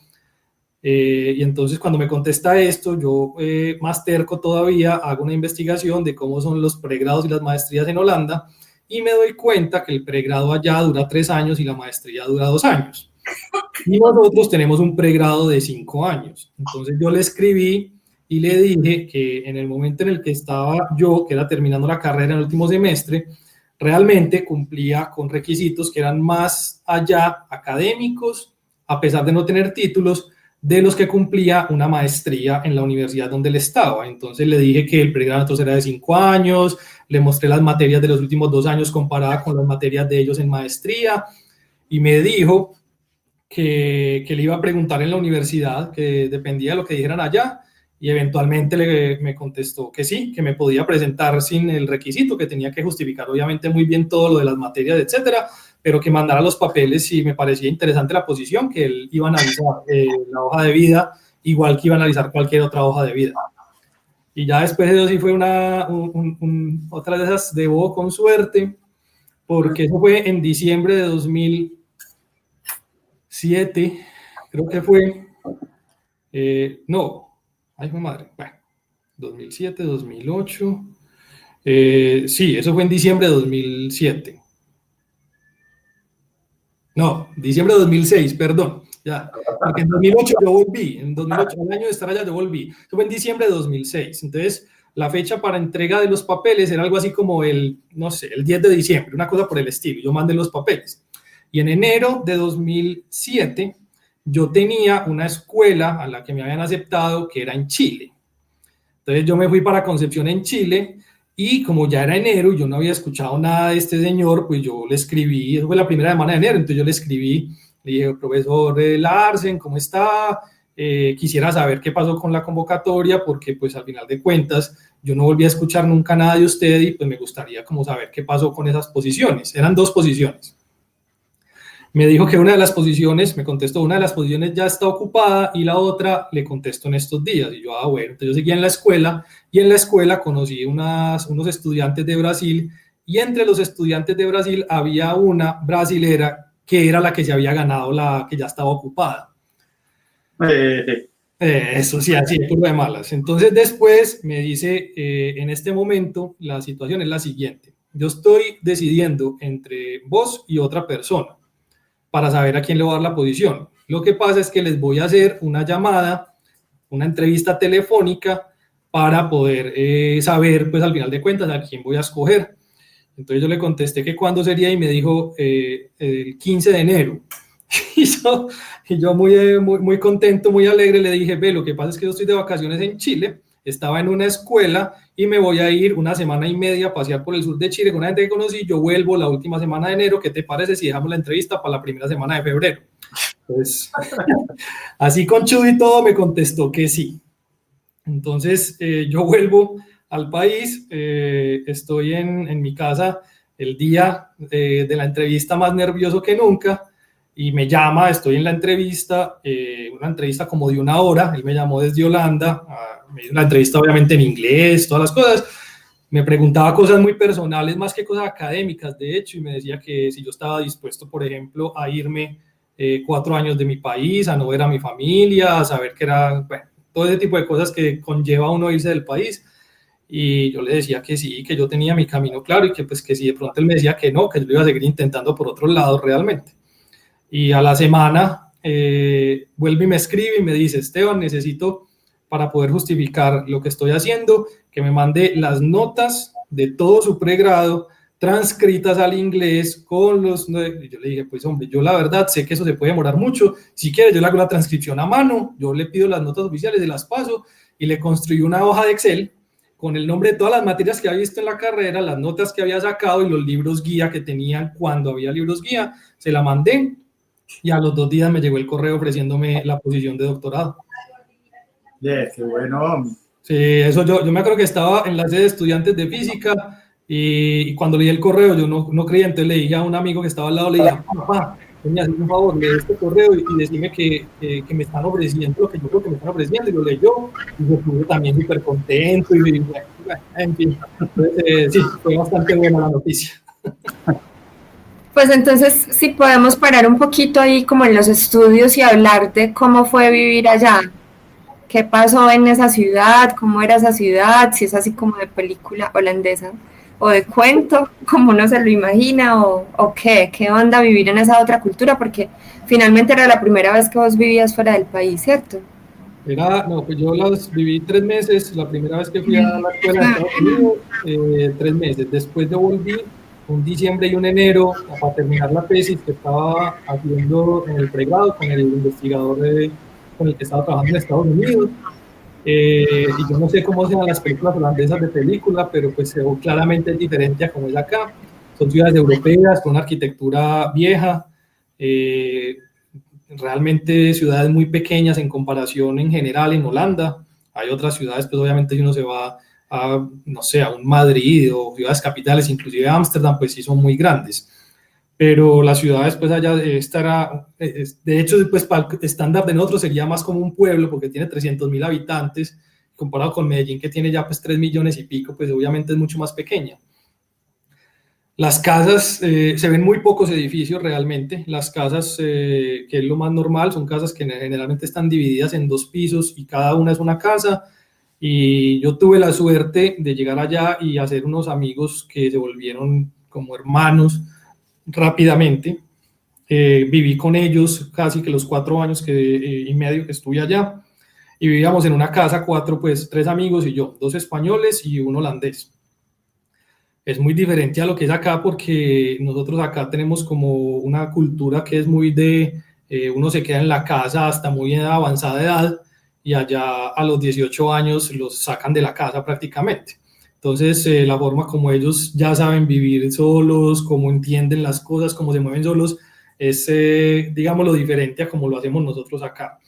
Eh, y entonces cuando me contesta esto, yo eh, más terco todavía hago una investigación de cómo son los pregrados y las maestrías en Holanda y me doy cuenta que el pregrado allá dura tres años y la maestría dura dos años. Y nosotros tenemos un pregrado de cinco años. Entonces yo le escribí y le dije que en el momento en el que estaba yo, que era terminando la carrera en el último semestre, realmente cumplía con requisitos que eran más allá académicos, a pesar de no tener títulos, de los que cumplía una maestría en la universidad donde él estaba. Entonces le dije que el pregrado era de cinco años, le mostré las materias de los últimos dos años comparadas con las materias de ellos en maestría y me dijo que, que, le iba a preguntar en la universidad, que dependía de lo que dijeran allá, y eventualmente le, me contestó que sí, que me podía presentar sin el requisito, que tenía que justificar obviamente muy bien todo lo de las materias, etcétera, pero que mandara los papeles si me parecía interesante la posición, que él iba a analizar eh, la hoja de vida, igual que iba a analizar cualquier otra hoja de vida. Y ya después de eso sí fue una, un, un, otra de esas de con suerte, porque eso fue en diciembre de 2000 7, creo que fue, eh, no, ay, mi madre, bueno, 2007, 2008, eh, sí, eso fue en diciembre de 2007. No, diciembre de 2006, perdón, ya, porque en 2008 yo volví, en 2008, el año de estar allá yo volví, eso fue en diciembre de 2006, entonces la fecha para entrega de los papeles era algo así como el, no sé, el 10 de diciembre, una cosa por el estilo, yo mandé los papeles. Y en enero de 2007 yo tenía una escuela a la que me habían aceptado que era en Chile. Entonces yo me fui para Concepción en Chile y como ya era enero y yo no había escuchado nada de este señor, pues yo le escribí, eso fue la primera semana de enero, entonces yo le escribí, le dije, profesor Larsen, ¿cómo está? Eh, quisiera saber qué pasó con la convocatoria porque pues al final de cuentas yo no volví a escuchar nunca nada de usted y pues me gustaría como saber qué pasó con esas posiciones. Eran dos posiciones me dijo que una de las posiciones, me contestó, una de las posiciones ya está ocupada y la otra le contesto en estos días. Y yo, ah, bueno, entonces yo seguía en la escuela y en la escuela conocí unas, unos estudiantes de Brasil y entre los estudiantes de Brasil había una brasilera que era la que se había ganado la que ya estaba ocupada. Eh, eso sí, así, por de malas. Entonces después me dice, eh, en este momento la situación es la siguiente. Yo estoy decidiendo entre vos y otra persona para saber a quién le voy a dar la posición. Lo que pasa es que les voy a hacer una llamada, una entrevista telefónica para poder eh, saber, pues al final de cuentas, a quién voy a escoger. Entonces yo le contesté que cuándo sería y me dijo eh, el 15 de enero. Y yo, y yo muy, eh, muy, muy contento, muy alegre, le dije, ve, lo que pasa es que yo estoy de vacaciones en Chile estaba en una escuela y me voy a ir una semana y media a pasear por el sur de Chile con una gente que conocí. Yo vuelvo la última semana de enero. ¿Qué te parece si dejamos la entrevista para la primera semana de febrero? Pues, así con Chudy y todo me contestó que sí. Entonces eh, yo vuelvo al país, eh, estoy en, mi casa el día eh, de la entrevista más nervioso que nunca y me llama, estoy en la entrevista, una entrevista como de una hora, él me llamó desde Holanda, a, me hizo una entrevista obviamente en inglés, todas las cosas. Me preguntaba cosas muy personales más que cosas académicas, de hecho, y me decía que si yo estaba dispuesto, por ejemplo, a irme eh, cuatro años de mi país, a no ver a mi familia, a saber que era, bueno, todo ese tipo de cosas que conlleva uno irse del país. Y yo le decía que sí, que yo tenía mi camino claro y que pues que si de pronto él me decía que no, que yo lo iba a seguir intentando por otro lado realmente. Y a la semana eh, vuelve y me escribe y me dice, Esteban, necesito para poder justificar lo que estoy haciendo, que me mande las notas de todo su pregrado transcritas al inglés con los... Yo le dije, pues hombre, yo la verdad sé que eso se puede demorar mucho. Si quiere, yo le hago la transcripción a mano, yo le pido las notas oficiales, se las paso y le construí una hoja de Excel con el nombre de todas las materias que había visto en la carrera, las notas que había sacado y los libros guía que tenían cuando había libros guía. Se la mandé y a los dos días me llegó el correo ofreciéndome la posición de doctorado qué bueno. Sí, eso yo, yo me acuerdo que estaba en la sede de estudiantes de física y, cuando leí el correo yo no, no creía, entonces le dije a un amigo que estaba al lado, le dije, papá, me haces un favor, lee este correo y, y decime que, que, que, me están ofreciendo lo que yo creo que me están ofreciendo, y lo leyó, y se puso también súper contento, y, y, en fin, entonces, eh, sí, fue bastante buena la noticia. Pues entonces, si podemos parar un poquito ahí como en los estudios y hablar de cómo fue vivir allá, qué pasó en esa ciudad, cómo era esa ciudad, si es así como de película holandesa o de cuento, como uno se lo imagina, o, o qué, qué onda vivir en esa otra cultura, porque finalmente era la primera vez que vos vivías fuera del país, ¿cierto? Era, no, pues yo las viví tres meses, la primera vez que fui a la escuela de Estados Unidos, eh, tres meses, después de volví un diciembre y un enero para terminar la tesis que estaba haciendo en el pregrado con el investigador de, con el que estaba trabajando en Estados Unidos. Eh, y yo no sé cómo sean las películas holandesas de película, pero pues claramente es diferente a como es acá. Son ciudades europeas con arquitectura vieja, eh, realmente ciudades muy pequeñas en comparación en general en Holanda. Hay otras ciudades, pues obviamente uno se va a, no sé, a un Madrid o ciudades capitales, inclusive Ámsterdam, pues sí son muy grandes. Pero las ciudades, pues allá estará, de hecho, pues para el estándar de nosotros sería más como un pueblo porque tiene 300 mil habitantes, comparado con Medellín que tiene ya pues 3 millones y pico, pues obviamente es mucho más pequeña. Las casas, eh, se ven muy pocos edificios realmente. Las casas, eh, que es lo más normal, son casas que generalmente están divididas en dos pisos y cada una es una casa. Y yo tuve la suerte de llegar allá y hacer unos amigos que se volvieron como hermanos rápidamente. Eh, viví con ellos casi que los cuatro años que, eh, y medio que estuve allá. Y vivíamos en una casa, cuatro, pues tres amigos y yo, dos españoles y un holandés es muy diferente a lo que es acá porque nosotros acá tenemos como una cultura que es muy de, eh, uno se queda en la casa hasta muy avanzada edad y allá a los 18 años los sacan de la casa prácticamente. Entonces, eh, la forma como ellos ya saben vivir solos, cómo entienden las cosas, cómo se mueven solos, es, eh, digamos, lo diferente a como lo hacemos nosotros acá.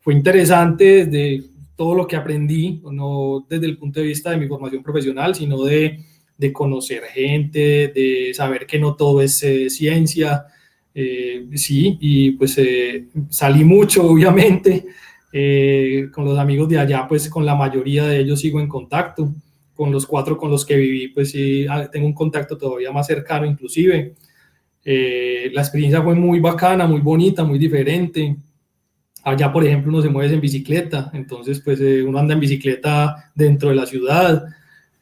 Fue interesante desde todo lo que aprendí, no desde el punto de vista de mi formación profesional, sino de de conocer gente, de saber que no todo es eh, ciencia. Eh, sí, y pues eh, salí mucho, obviamente, con los amigos de allá, pues con la mayoría de ellos sigo en contacto. Con los cuatro con los que viví, pues sí, ah, tengo un contacto todavía más cercano, inclusive. la experiencia fue muy bacana, muy bonita, muy diferente. Allá, por ejemplo, uno se mueve en bicicleta, entonces pues uno anda en bicicleta dentro de la ciudad,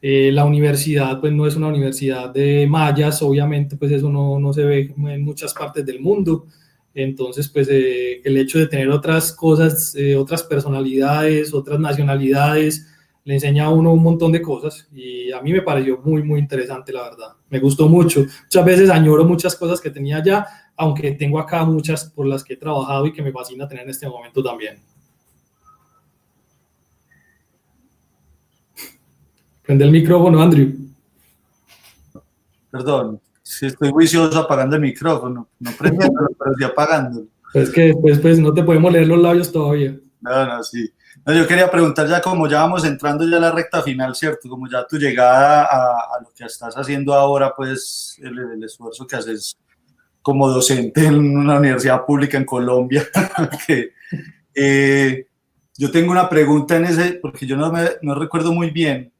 eh, la universidad pues no es una universidad de mayas, obviamente pues eso no, no se ve en muchas partes del mundo. Entonces pues eh, el hecho de tener otras cosas, eh, otras personalidades, otras nacionalidades, le enseña a uno un montón de cosas y a mí me pareció muy, muy interesante la verdad. Me gustó mucho. Muchas veces añoro muchas cosas que tenía allá, aunque tengo acá muchas por las que he trabajado y que me fascina tener en este momento también. Prende el micrófono, Andrew. Perdón, si estoy juicioso apagando el micrófono, no prendiéndolo, pero sí apagándolo. Es que después pues, no te podemos leer los labios todavía. No, no, sí. No, yo quería preguntar ya como ya vamos entrando ya a la recta final, ¿cierto? Como ya tu llegada a, a lo que estás haciendo ahora, pues el, el, esfuerzo que haces como docente en una universidad pública en Colombia. que, eh, yo tengo una pregunta en ese, porque yo no, me, no recuerdo muy bien,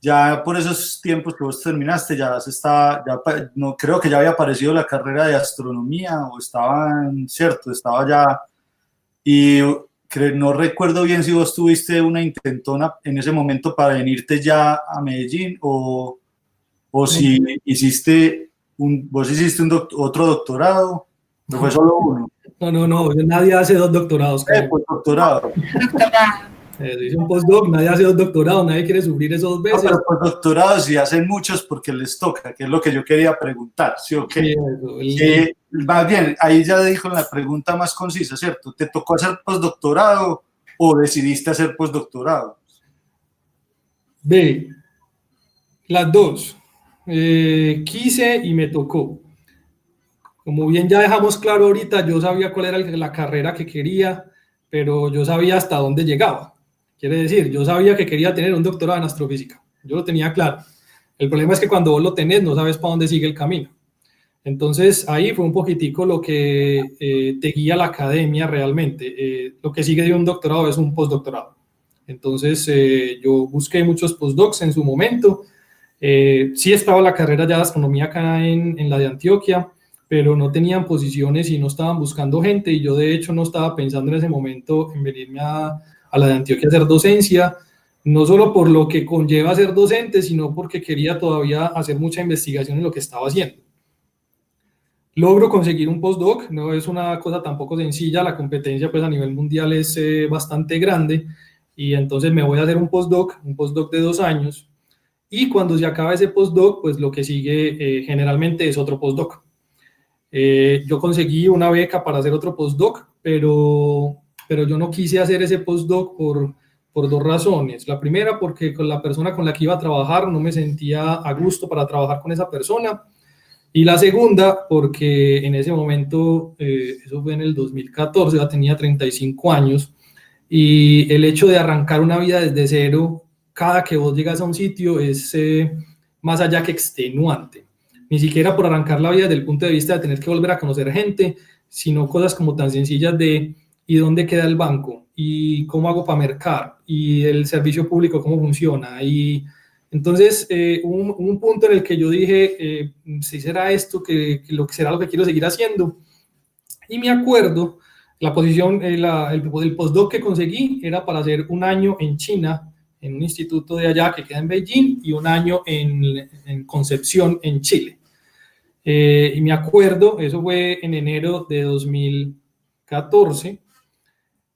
ya por esos tiempos que vos terminaste, ya se está, ya, no creo que ya había aparecido la carrera de astronomía o estaba, cierto, estaba ya, y no recuerdo bien si vos tuviste una intentona en ese momento para venirte ya a Medellín o, o si hiciste un, vos hiciste un otro doctorado, no fue solo uno. No, no, no, nadie hace dos doctorados. Eh, pues doctorado. Eh, hice un postdoc, nadie hace dos doctorados, nadie quiere sufrir esos dos veces. No, pero postdoctorados sí hacen muchos porque les toca, que es lo que yo quería preguntar, ¿sí o qué? Sí, eh, más bien, ahí ya dijo la pregunta más concisa, ¿cierto? ¿Te tocó hacer postdoctorado o decidiste hacer postdoctorado? B, las dos. Eh, quise y me tocó. Como bien ya dejamos claro ahorita, yo sabía cuál era la carrera que quería, pero yo sabía hasta dónde llegaba. Quiere decir, yo sabía que quería tener un doctorado en astrofísica. Yo lo tenía claro. El problema es que cuando vos lo tenés, no sabes para dónde sigue el camino. Entonces ahí fue un poquitico lo que eh, te guía la academia realmente. Eh, lo que sigue de un doctorado es un postdoctorado. Entonces eh, yo busqué muchos postdocs en su momento. sí estaba la carrera ya de astronomía acá en, en la de Antioquia, pero no tenían posiciones y no estaban buscando gente y yo de hecho no estaba pensando en ese momento en venirme a, a la de Antioquia a hacer docencia, no solo por lo que conlleva ser docente, sino porque quería todavía hacer mucha investigación en lo que estaba haciendo. Logro conseguir un postdoc, no es una cosa tampoco sencilla, la competencia pues a nivel mundial es eh, bastante grande y entonces me voy a hacer un postdoc, un postdoc de dos años y cuando se acaba ese postdoc pues lo que sigue eh, generalmente es otro postdoc. Eh, yo conseguí una beca para hacer otro postdoc, pero, pero yo no quise hacer ese postdoc por, por dos razones. La primera, porque con la persona con la que iba a trabajar no me sentía a gusto para trabajar con esa persona. Y la segunda, porque en ese momento, eh, eso fue en el 2014, ya tenía 35 años, y el hecho de arrancar una vida desde cero, cada que vos llegas a un sitio, es eh, más allá que extenuante ni siquiera por arrancar la vida desde el punto de vista de tener que volver a conocer gente, sino cosas como tan sencillas de ¿y dónde queda el banco? ¿Y cómo hago para mercar? ¿Y el servicio público cómo funciona? Y entonces, eh, un, un, punto en el que yo dije, eh, si será esto, que, que, lo que será lo que quiero seguir haciendo. Y me acuerdo, la posición, eh, la, el, el postdoc que conseguí era para hacer un año en China en un instituto de allá que queda en Beijing y un año en, en Concepción, en Chile. Eh, y me acuerdo, eso fue en enero de 2014,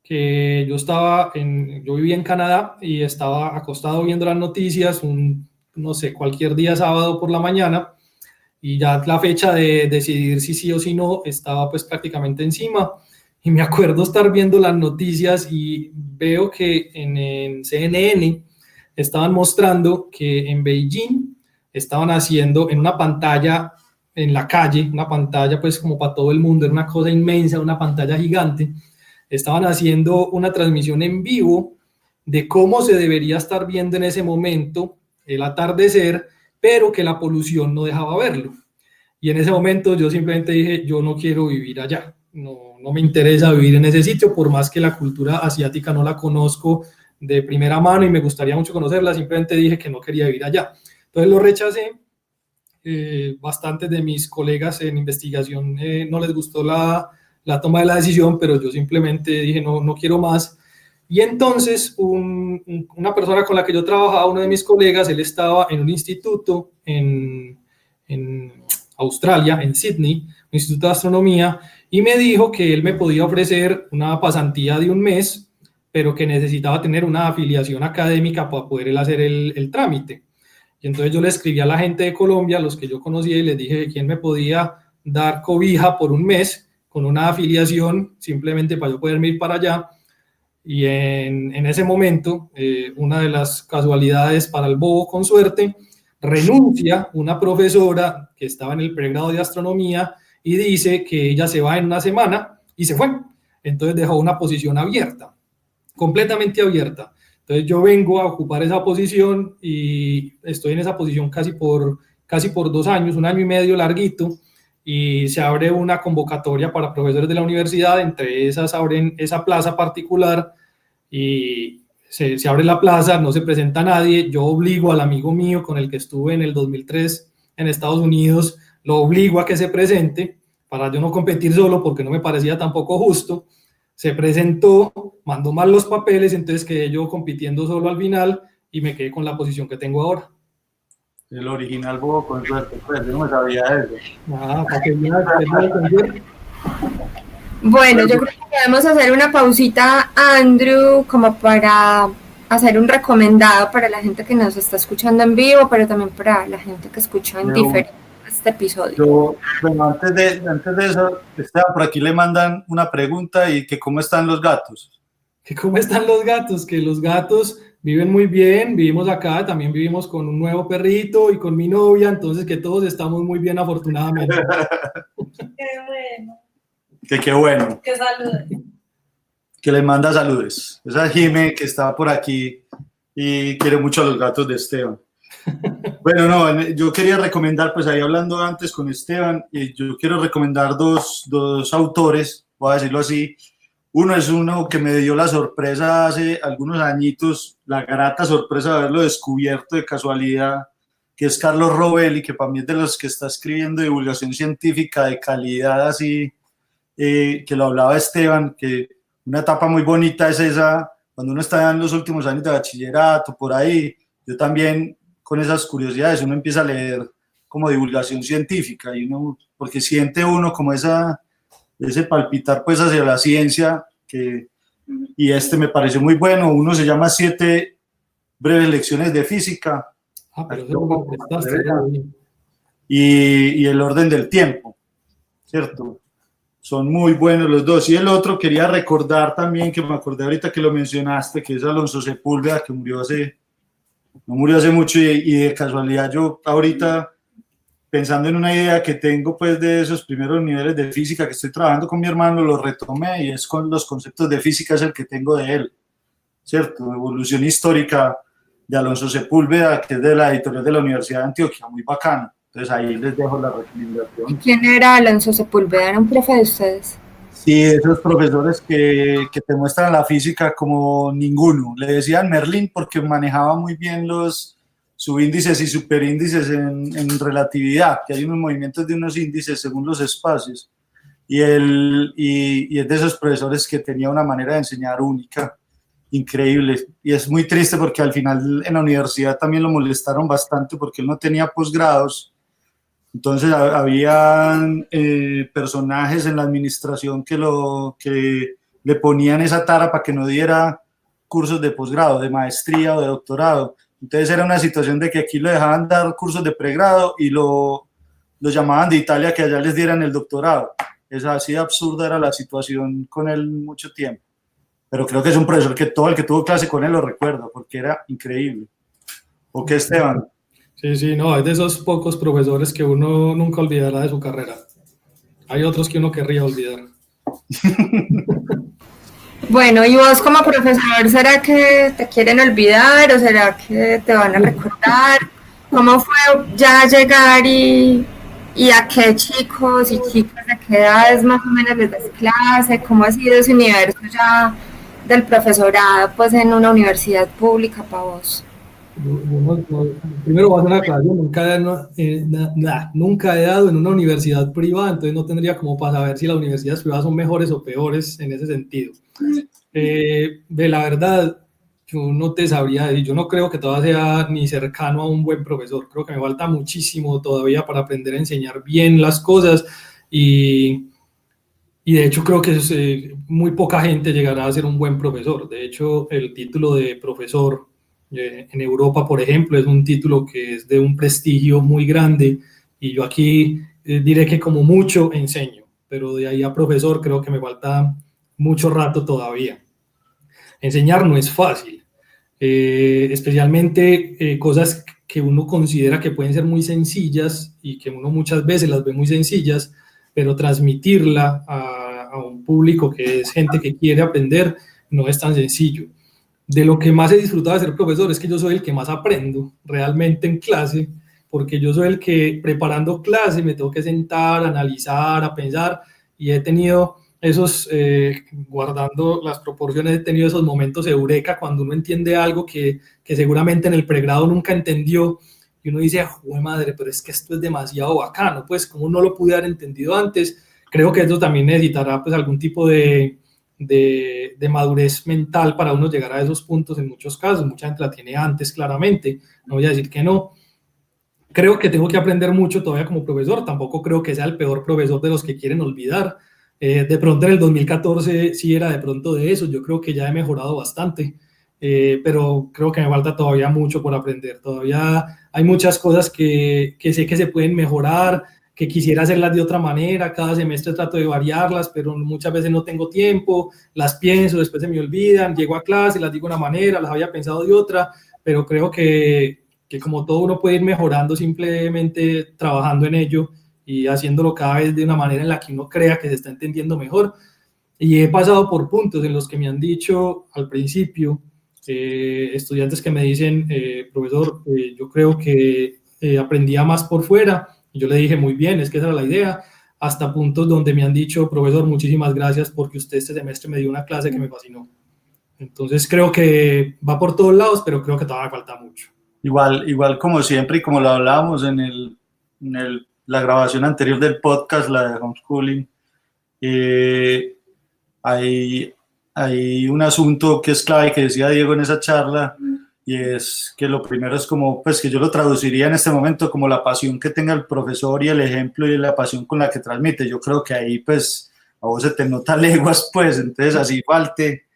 que yo estaba en, yo vivía en Canadá y estaba acostado viendo las noticias, un, no sé, cualquier día sábado por la mañana, y ya la fecha de decidir si sí o si no estaba pues prácticamente encima. Y me acuerdo estar viendo las noticias y veo que en, CNN estaban mostrando que en Beijing estaban haciendo en una pantalla en la calle, una pantalla pues como para todo el mundo, era una cosa inmensa, una pantalla gigante, estaban haciendo una transmisión en vivo de cómo se debería estar viendo en ese momento el atardecer, pero que la polución no dejaba verlo. Y en ese momento yo simplemente dije, yo no quiero vivir allá, no, no me interesa vivir en ese sitio, por más que la cultura asiática no la conozco de primera mano y me gustaría mucho conocerla, simplemente dije que no quería vivir allá. Entonces lo rechacé. Eh, bastantes de mis colegas en investigación eh, no les gustó la, la, toma de la decisión, pero yo simplemente dije no, no quiero más. Y entonces un, una persona con la que yo trabajaba, uno de mis colegas, él estaba en un instituto en, en Australia, en Sydney, un instituto de astronomía, y me dijo que él me podía ofrecer una pasantía de un mes, pero que necesitaba tener una afiliación académica para poder él hacer el, el trámite. Y entonces yo le escribí a la gente de Colombia, los que yo conocía, y les dije quién me podía dar cobija por un mes con una afiliación, simplemente para yo poderme ir para allá. Y en, en ese momento, eh, una de las casualidades para el bobo, con suerte, renuncia una profesora que estaba en el pregrado de astronomía y dice que ella se va en una semana y se fue. Entonces dejó una posición abierta, completamente abierta. Entonces yo vengo a ocupar esa posición y estoy en esa posición casi por, casi por dos años, un año y medio larguito, y se abre una convocatoria para profesores de la universidad, entre esas abren esa plaza particular y se, abre la plaza, no se presenta nadie, yo obligo al amigo mío con el que estuve en el 2003 en Estados Unidos lo obligo a que se presente para yo no competir solo porque no me parecía tampoco justo. Se presentó, mandó mal los papeles, entonces quedé yo compitiendo solo al final y me quedé con la posición que tengo ahora. El original bobo con suerte, pues yo no sabía eso. Ah, para que bueno, yo creo que podemos hacer una pausita, Andrew, como para hacer un recomendado para la gente que nos está escuchando en vivo, pero también para la gente que escucha en diferente este episodio. Yo, bueno, antes de, antes de eso, Esteban, por aquí le mandan una pregunta y que cómo están los gatos. Que cómo están los gatos, que los gatos viven muy bien, vivimos acá, también vivimos con un nuevo perrito y con mi novia, entonces que todos estamos muy bien afortunadamente. qué bueno. Que qué bueno. Que saludes. Que le manda saludos. Esa es Jime que está por aquí y quiere mucho a los gatos de Esteban. Bueno, no, yo quería recomendar, pues ahí hablando antes con Esteban, eh, yo quiero recomendar dos, dos autores, voy a decirlo así. Uno es uno que me dio la sorpresa hace algunos añitos, la grata sorpresa de haberlo descubierto de casualidad, que es Carlos Robelli, que para mí es de los que está escribiendo divulgación científica de calidad, así, eh, que lo hablaba Esteban, que una etapa muy bonita es esa, cuando uno está en los últimos años de bachillerato, por ahí, yo también con esas curiosidades, uno empieza a leer como divulgación científica, y uno, porque siente uno como esa, ese palpitar pues hacia la ciencia, que, y este me pareció muy bueno, uno se llama Siete breves lecciones de física, Ah, pero y, y el orden del tiempo, ¿cierto? Son muy buenos los dos. Y el otro quería recordar también, que me acordé ahorita que lo mencionaste, que es Alonso Sepúlveda, que murió hace, no murió hace mucho y, y de casualidad yo ahorita pensando en una idea que tengo pues de esos primeros niveles de física que estoy trabajando con mi hermano, lo retomé y es con los conceptos de física es el que tengo de él, ¿cierto? Evolución histórica de Alonso Sepúlveda, que es de la editorial de la Universidad de Antioquia, muy bacano. Entonces ahí les dejo la recomendación. ¿Quién era Alonso Sepúlveda? ¿Era un profe de ustedes? Sí, esos profesores que, que te muestran la física como ninguno. Le decían Merlín porque manejaba muy bien los subíndices y superíndices en, en relatividad, que hay unos movimientos de unos índices según los espacios. Y, él, y, y es de esos profesores que tenía una manera de enseñar única, increíble. Y es muy triste porque al final en la universidad también lo molestaron bastante porque él no tenía posgrados. Entonces ha- habían eh, personajes en la administración que, lo, que le ponían esa tara para que no diera cursos de posgrado, de maestría o de doctorado. Entonces era una situación de que aquí lo dejaban dar cursos de pregrado y lo, lo llamaban de Italia que allá les dieran el doctorado. Es así absurda era la situación con él mucho tiempo. Pero creo que es un profesor que todo el que tuvo clase con él lo recuerda porque era increíble. ¿O qué, Esteban? Sí, sí, no, es de esos pocos profesores que uno nunca olvidará de su carrera. Hay otros que uno querría olvidar. Bueno, y vos como profesor, ¿será que te quieren olvidar o será que te van a recordar? ¿Cómo fue ya llegar y, y a qué chicos y chicas de qué edades más o menos les das clase? ¿Cómo ha sido ese universo ya del profesorado pues en una universidad pública para vos? No- no- primero voy a hacer una aclaración, nunca, no, eh, na- na- nunca he dado en una universidad privada, entonces no tendría como para saber si las universidades privadas son mejores o peores en ese sentido. Eh, de la verdad, yo no te sabría decir, yo no creo que todavía sea ni cercano a un buen profesor, creo que me falta muchísimo todavía para aprender a enseñar bien las cosas y, y de hecho creo que es, eh, muy poca gente llegará a ser un buen profesor. De hecho, el título de profesor en Europa, por ejemplo, es un título que es de un prestigio muy grande y yo aquí eh, diré que como mucho enseño, pero de ahí a profesor creo que me falta mucho rato todavía. Enseñar no es fácil, eh, especialmente eh, cosas que uno considera que pueden ser muy sencillas y que uno muchas veces las ve muy sencillas, pero transmitirla a, a un público que es gente que quiere aprender no es tan sencillo de lo que más he disfrutado de ser profesor es que yo soy el que más aprendo realmente en clase, porque yo soy el que preparando clase me tengo que sentar, analizar, a pensar, y he tenido esos, eh, guardando las proporciones, he tenido esos momentos eureka cuando uno entiende algo que, que seguramente en el pregrado nunca entendió, y uno dice, ¡jue madre! Pero es que esto es demasiado bacano, pues como no lo pude haber entendido antes, creo que esto también necesitará pues algún tipo de, de, madurez mental para uno llegar a esos puntos en muchos casos. Mucha gente la tiene antes, claramente, no voy a decir que no. Creo que tengo que aprender mucho todavía como profesor, tampoco creo que sea el peor profesor de los que quieren olvidar. Eh, de pronto en el 2014 sí era de pronto de eso, yo creo que ya he mejorado bastante, eh, pero creo que me falta todavía mucho por aprender. Todavía hay muchas cosas que, que sé que se pueden mejorar, que quisiera hacerlas de otra manera, cada semestre trato de variarlas, pero muchas veces no tengo tiempo, las pienso, después se me olvidan, llego a clase, las digo de una manera, las había pensado de otra, pero creo que, que como todo uno puede ir mejorando simplemente trabajando en ello y haciéndolo cada vez de una manera en la que uno crea que se está entendiendo mejor. Y he pasado por puntos en los que me han dicho al principio, eh, estudiantes que me dicen, eh, profesor, eh, yo creo que aprendía más por fuera. Yo le dije, muy bien, es que esa era la idea. Hasta puntos donde me han dicho, profesor, muchísimas gracias porque usted este semestre me dio una clase que me fascinó. Entonces creo que va por todos lados, pero creo que todavía falta mucho. Igual, igual como siempre y como lo hablábamos en, el, en el, la grabación anterior del podcast, la de homeschooling, hay, hay un asunto que es clave que decía Diego en esa charla y es que lo primero es como, pues que yo lo traduciría en este momento como la pasión que tenga el profesor y el ejemplo y la pasión con la que transmite. Yo creo que ahí pues a vos se te nota leguas pues, entonces así falte,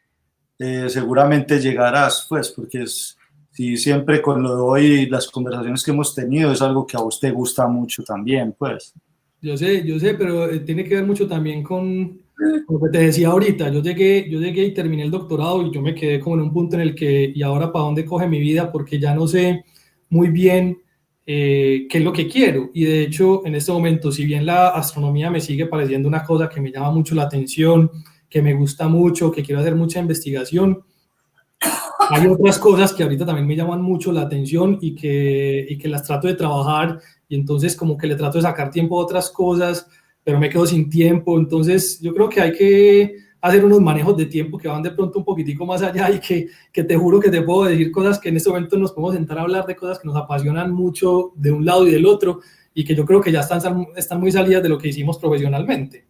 eh, seguramente llegarás pues, porque es, si siempre con lo de hoy las conversaciones que hemos tenido es algo que a vos te gusta mucho también pues. Yo sé, yo sé, pero eh, tiene que ver mucho también con lo que te decía ahorita, yo llegué, yo llegué y terminé el doctorado y yo me quedé como en un punto en el que, ¿y ahora para dónde coge mi vida? Porque ya no sé muy bien eh, qué es lo que quiero. Y de hecho, en este momento, si bien la astronomía me sigue pareciendo una cosa que me llama mucho la atención, que me gusta mucho, que quiero hacer mucha investigación, hay otras cosas que ahorita también me llaman mucho la atención y que, y que las trato de trabajar y entonces como que le trato de sacar tiempo a otras cosas pero me quedo sin tiempo. Entonces, yo creo que hay que hacer unos manejos de tiempo que van de pronto un poquitico más allá y que, que, te juro que te puedo decir cosas que en este momento nos podemos sentar a hablar de cosas que nos apasionan mucho de un lado y del otro y que yo creo que ya están, están muy salidas de lo que hicimos profesionalmente.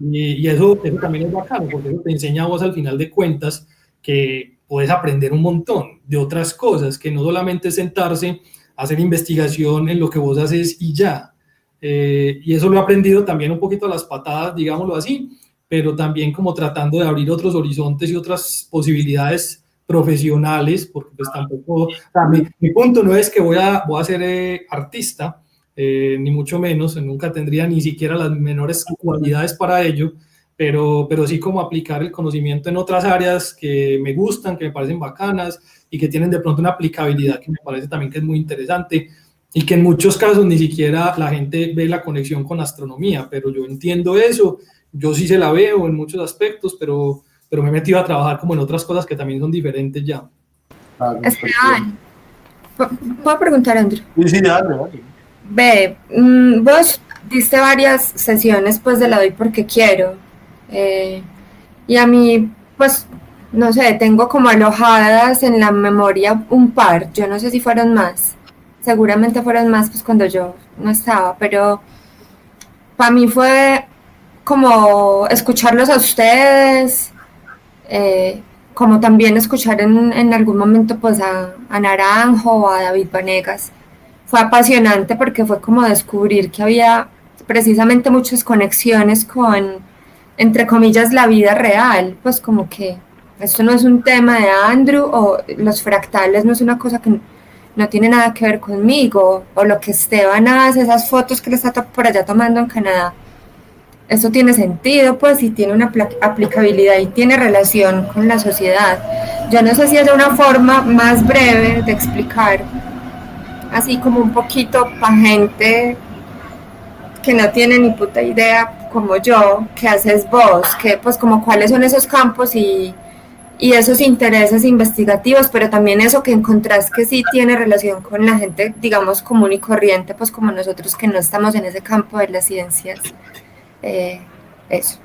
Y, y, eso, eso también es bacano porque eso te enseña a vos al final de cuentas que puedes aprender un montón de otras cosas, que no solamente sentarse hacer investigación en lo que vos haces y ya, eh, y eso lo he aprendido también un poquito a las patadas, digámoslo así, pero también como tratando de abrir otros horizontes y otras posibilidades profesionales, porque pues tampoco, mi, punto no es que voy a, voy a ser eh, artista, eh, ni mucho menos, nunca tendría ni siquiera las menores cualidades para ello, pero, pero sí como aplicar el conocimiento en otras áreas que me gustan, que me parecen bacanas y que tienen de pronto una aplicabilidad que me parece también que es muy interesante y que en muchos casos ni siquiera la gente ve la conexión con astronomía, pero yo entiendo eso, yo sí se la veo en muchos aspectos, pero, pero me he metido a trabajar como en otras cosas que también son diferentes ya. Esteban, ¿puedo preguntar, Andrew? Sí, sí, dale, dale. Ve, mm, vos diste varias sesiones pues de la doy porque quiero, eh, y a mí, pues, no sé, tengo como alojadas en la memoria un par, yo no sé si fueron más seguramente fueron más pues cuando yo no estaba, pero para mí fue como escucharlos a ustedes, eh, como también escuchar en, en algún momento pues a, a, Naranjo o a David Vanegas. Fue apasionante porque fue como descubrir que había precisamente muchas conexiones con, entre comillas, la vida real, pues como que esto no es un tema de Andrew o los fractales no es una cosa que no tiene nada que ver conmigo, o lo que Esteban hace, esas fotos que le está por allá tomando en Canadá, eso tiene sentido, pues, y tiene una aplicabilidad y tiene relación con la sociedad. Yo no sé si es una forma más breve de explicar, así como un poquito para gente que no tiene ni puta idea como yo, qué haces vos, que pues como cuáles son esos campos y y esos intereses investigativos, pero también eso que encontrás que sí tiene relación con la gente, digamos, común y corriente, pues como nosotros que no estamos en ese campo de las ciencias. Eh, eso.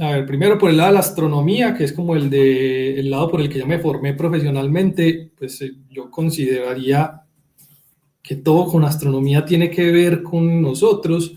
A ver, primero por el lado de la astronomía, que es como el, de, el lado por el que yo me formé profesionalmente, pues eh, yo consideraría que todo con astronomía tiene que ver con nosotros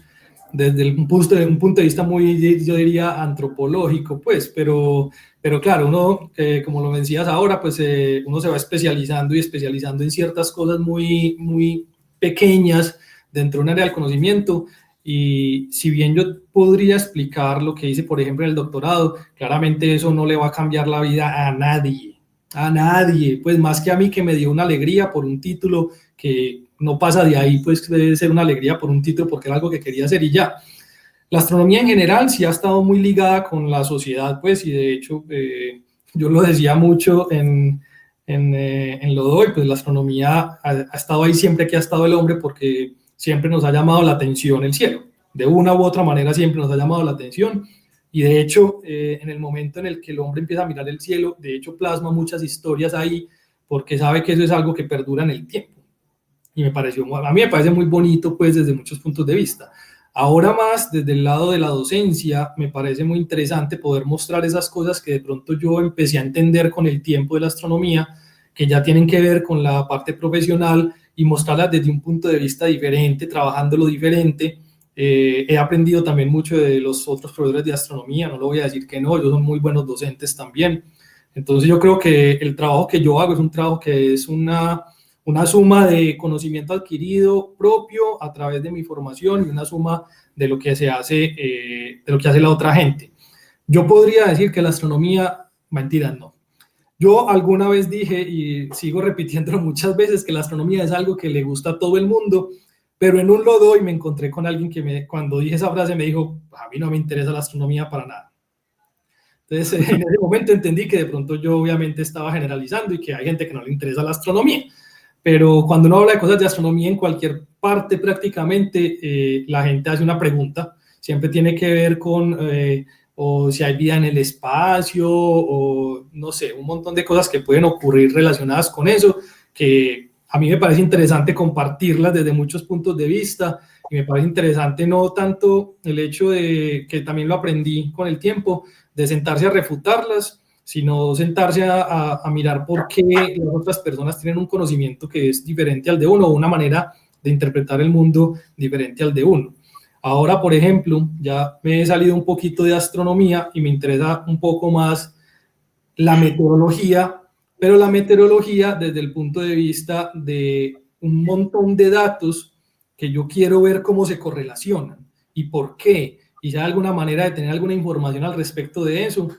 desde un punto, un punto de vista muy, yo diría, antropológico, pues, pero pero claro, uno, eh, como lo decías ahora, pues eh, uno se va especializando y especializando en ciertas cosas muy, muy pequeñas dentro de un área del conocimiento. Y si bien yo podría explicar lo que hice, por ejemplo, en el doctorado, claramente eso no le va a cambiar la vida a nadie, a nadie, pues más que a mí que me dio una alegría por un título que no pasa de ahí, pues debe ser una alegría por un título porque era algo que quería hacer y ya. La astronomía en general sí ha estado muy ligada con la sociedad, pues, y de hecho, eh, yo lo decía mucho en, en, eh, en, lo de pues la astronomía ha, estado ahí siempre que ha estado el hombre porque siempre nos ha llamado la atención el cielo. De una u otra manera siempre nos ha llamado la atención Y de hecho, eh, en el momento en el que el hombre empieza a mirar el cielo, de hecho plasma muchas historias ahí porque sabe que eso es algo que perdura en el tiempo. Y me pareció, a mí me parece muy bonito pues desde muchos puntos de vista. Ahora más desde el lado de la docencia, me parece muy interesante poder mostrar esas cosas que de pronto yo empecé a entender con el tiempo de la astronomía, que ya tienen que ver con la parte profesional y mostrarlas desde un punto de vista diferente, trabajándolo diferente. Eh, he aprendido también mucho de los otros profesores de astronomía, no lo voy a decir que no, ellos son muy buenos docentes también. Entonces yo creo que el trabajo que yo hago es un trabajo que es una una suma de conocimiento adquirido propio a través de mi formación y una suma de lo que se hace, eh, de lo que hace la otra gente. Yo podría decir que la astronomía, mentira, no. Yo alguna vez dije y sigo repitiéndolo muchas veces que la astronomía es algo que le gusta a todo el mundo, pero en un lodo y me encontré con alguien que me, cuando dije esa frase me dijo, a mí no me interesa la astronomía para nada. Entonces en ese momento entendí que de pronto yo obviamente estaba generalizando y que hay gente que no le interesa la astronomía pero cuando uno habla de cosas de astronomía en cualquier parte prácticamente, eh, la gente hace una pregunta, siempre tiene que ver con eh, o si hay vida en el espacio o no sé, un montón de cosas que pueden ocurrir relacionadas con eso, que a mí me parece interesante compartirlas desde muchos puntos de vista y me parece interesante no tanto el hecho de que también lo aprendí con el tiempo, de sentarse a refutarlas, sino sentarse a, mirar por qué las otras personas tienen un conocimiento que es diferente al de uno una manera de interpretar el mundo diferente al de uno. Ahora, por ejemplo, ya me he salido un poquito de astronomía y me interesa un poco más la meteorología, pero la meteorología desde el punto de vista de un montón de datos que yo quiero ver cómo se correlacionan y por qué. Y hay alguna manera de tener alguna información al respecto de eso,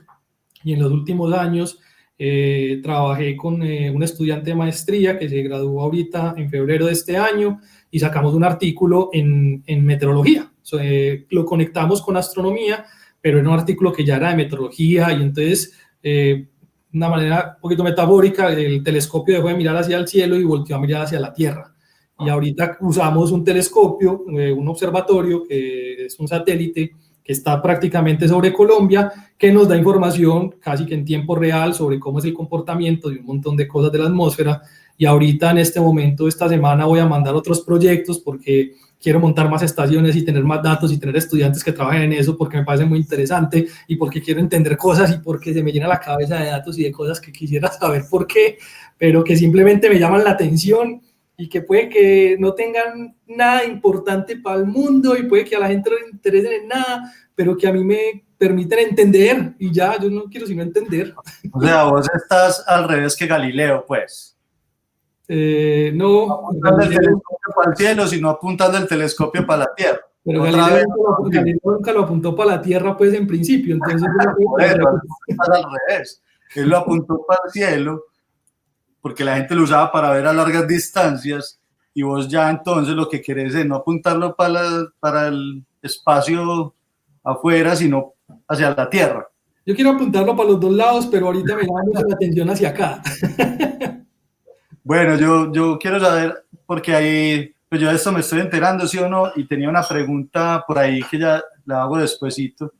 y en los últimos años eh, trabajé con eh, un estudiante de maestría que se graduó ahorita en febrero de este año y sacamos un artículo en, en meteorología. Eh, lo conectamos con astronomía, pero era un artículo que ya era de meteorología y entonces, de una manera un poquito metafórica, el telescopio dejó de mirar hacia el cielo y volvió a mirar hacia la Tierra. Y ahorita usamos un telescopio, un observatorio, que es un satélite, que está prácticamente sobre Colombia, que nos da información casi que en tiempo real sobre cómo es el comportamiento de un montón de cosas de la atmósfera. Y ahorita en este momento, esta semana, voy a mandar otros proyectos porque quiero montar más estaciones y tener más datos y tener estudiantes que trabajen en eso porque me parece muy interesante y porque quiero entender cosas y porque se me llena la cabeza de datos y de cosas que quisiera saber por qué, pero que simplemente me llaman la atención y que puede que no tengan nada importante para el mundo y puede que a la gente no le interese en nada, pero que a mí me permiten entender y ya, yo no quiero sino entender. O sea, vos estás al revés que Galileo, pues. Eh, no. apuntando el telescopio para el cielo, sino apuntando el telescopio para la Tierra. Pero Galileo, nunca lo apuntó para la Tierra, pues en principio. Entonces, al revés. Él lo apuntó para el cielo porque la gente lo usaba para ver a largas distancias y vos ya entonces lo que querés es no apuntarlo para, para el espacio afuera, sino hacia la Tierra. Yo quiero apuntarlo para los dos lados, pero ahorita me mucho la atención hacia acá. bueno, yo, yo quiero saber, porque ahí, pues yo de esto me estoy enterando, sí o no, y tenía una pregunta por ahí que ya la hago despuesito,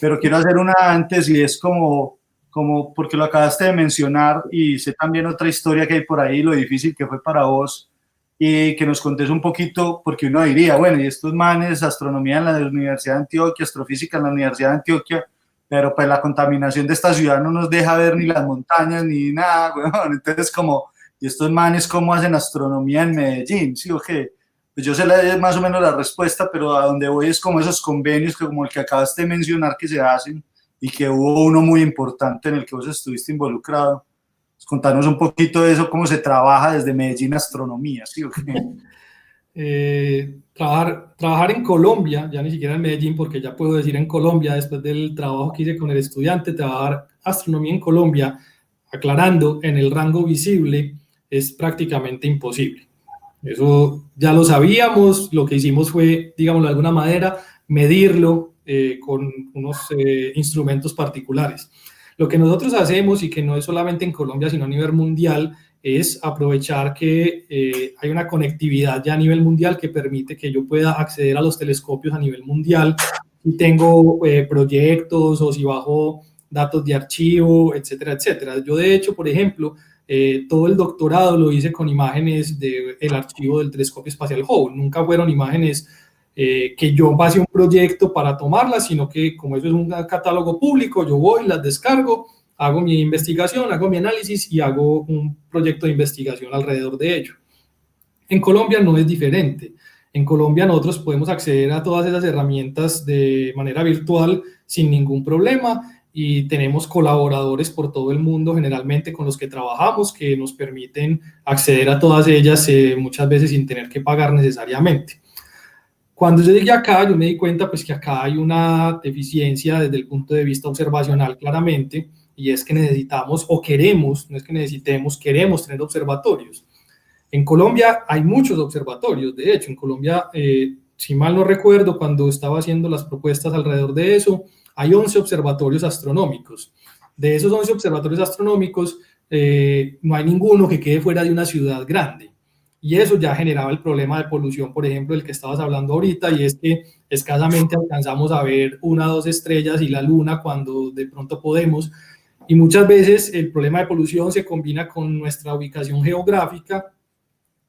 pero quiero hacer una antes y es como, como porque lo acabaste de mencionar y sé también otra historia que hay por ahí, lo difícil que fue para vos y que nos contes un poquito, porque uno diría, bueno, y estos manes, astronomía en la Universidad de Antioquia, astrofísica en la Universidad de Antioquia, pero pues la contaminación de esta ciudad no nos deja ver ni las montañas ni nada, bueno, entonces como, y estos manes cómo hacen astronomía en Medellín, ¿sí o qué? Pues yo sé más o menos la respuesta, pero a donde voy es como esos convenios que como el que acabaste de mencionar que se hacen, y que hubo uno muy importante en el que vos estuviste involucrado. Pues, contanos un poquito de eso, cómo se trabaja desde Medellín Astronomía, ¿sí? Eh, trabajar, trabajar en Colombia, ya ni siquiera en Medellín, porque ya puedo decir en Colombia, después del trabajo que hice con el estudiante, trabajar astronomía en Colombia, aclarando, en el rango visible, es prácticamente imposible. Eso ya lo sabíamos, lo que hicimos fue, digamos de alguna manera, medirlo eh, con unos eh, instrumentos particulares. Lo que nosotros hacemos, y que no es solamente en Colombia, sino a nivel mundial, es aprovechar que eh, hay una conectividad ya a nivel mundial que permite que yo pueda acceder a los telescopios a nivel mundial si tengo proyectos o si bajo datos de archivo, etcétera, etcétera. Yo de hecho, por ejemplo, todo el doctorado lo hice con imágenes del archivo del telescopio espacial Hubble. Nunca fueron imágenes eh, que yo pase un proyecto para tomarlas, sino que como eso es un catálogo público, yo voy, las descargo, hago mi investigación, hago mi análisis y hago un proyecto de investigación alrededor de ello. En Colombia no es diferente. En Colombia nosotros podemos acceder a todas esas herramientas de manera virtual sin ningún problema y tenemos colaboradores por todo el mundo generalmente con los que trabajamos que nos permiten acceder a todas ellas eh, muchas veces sin tener que pagar necesariamente. Cuando yo llegué acá, yo me di cuenta pues que acá hay una deficiencia desde el punto de vista observacional claramente y es que necesitamos o queremos, no es que necesitemos, queremos tener observatorios. En Colombia hay muchos observatorios, de hecho, en Colombia, eh, si mal no recuerdo, cuando estaba haciendo las propuestas alrededor de eso, hay 11 observatorios astronómicos. De esos 11 observatorios astronómicos, eh, no hay ninguno que quede fuera de una ciudad grande. Y eso ya generaba el problema de polución, por ejemplo, del que estabas hablando ahorita, y es que escasamente alcanzamos a ver una o dos estrellas y la luna cuando de pronto podemos. Y muchas veces el problema de polución se combina con nuestra ubicación geográfica,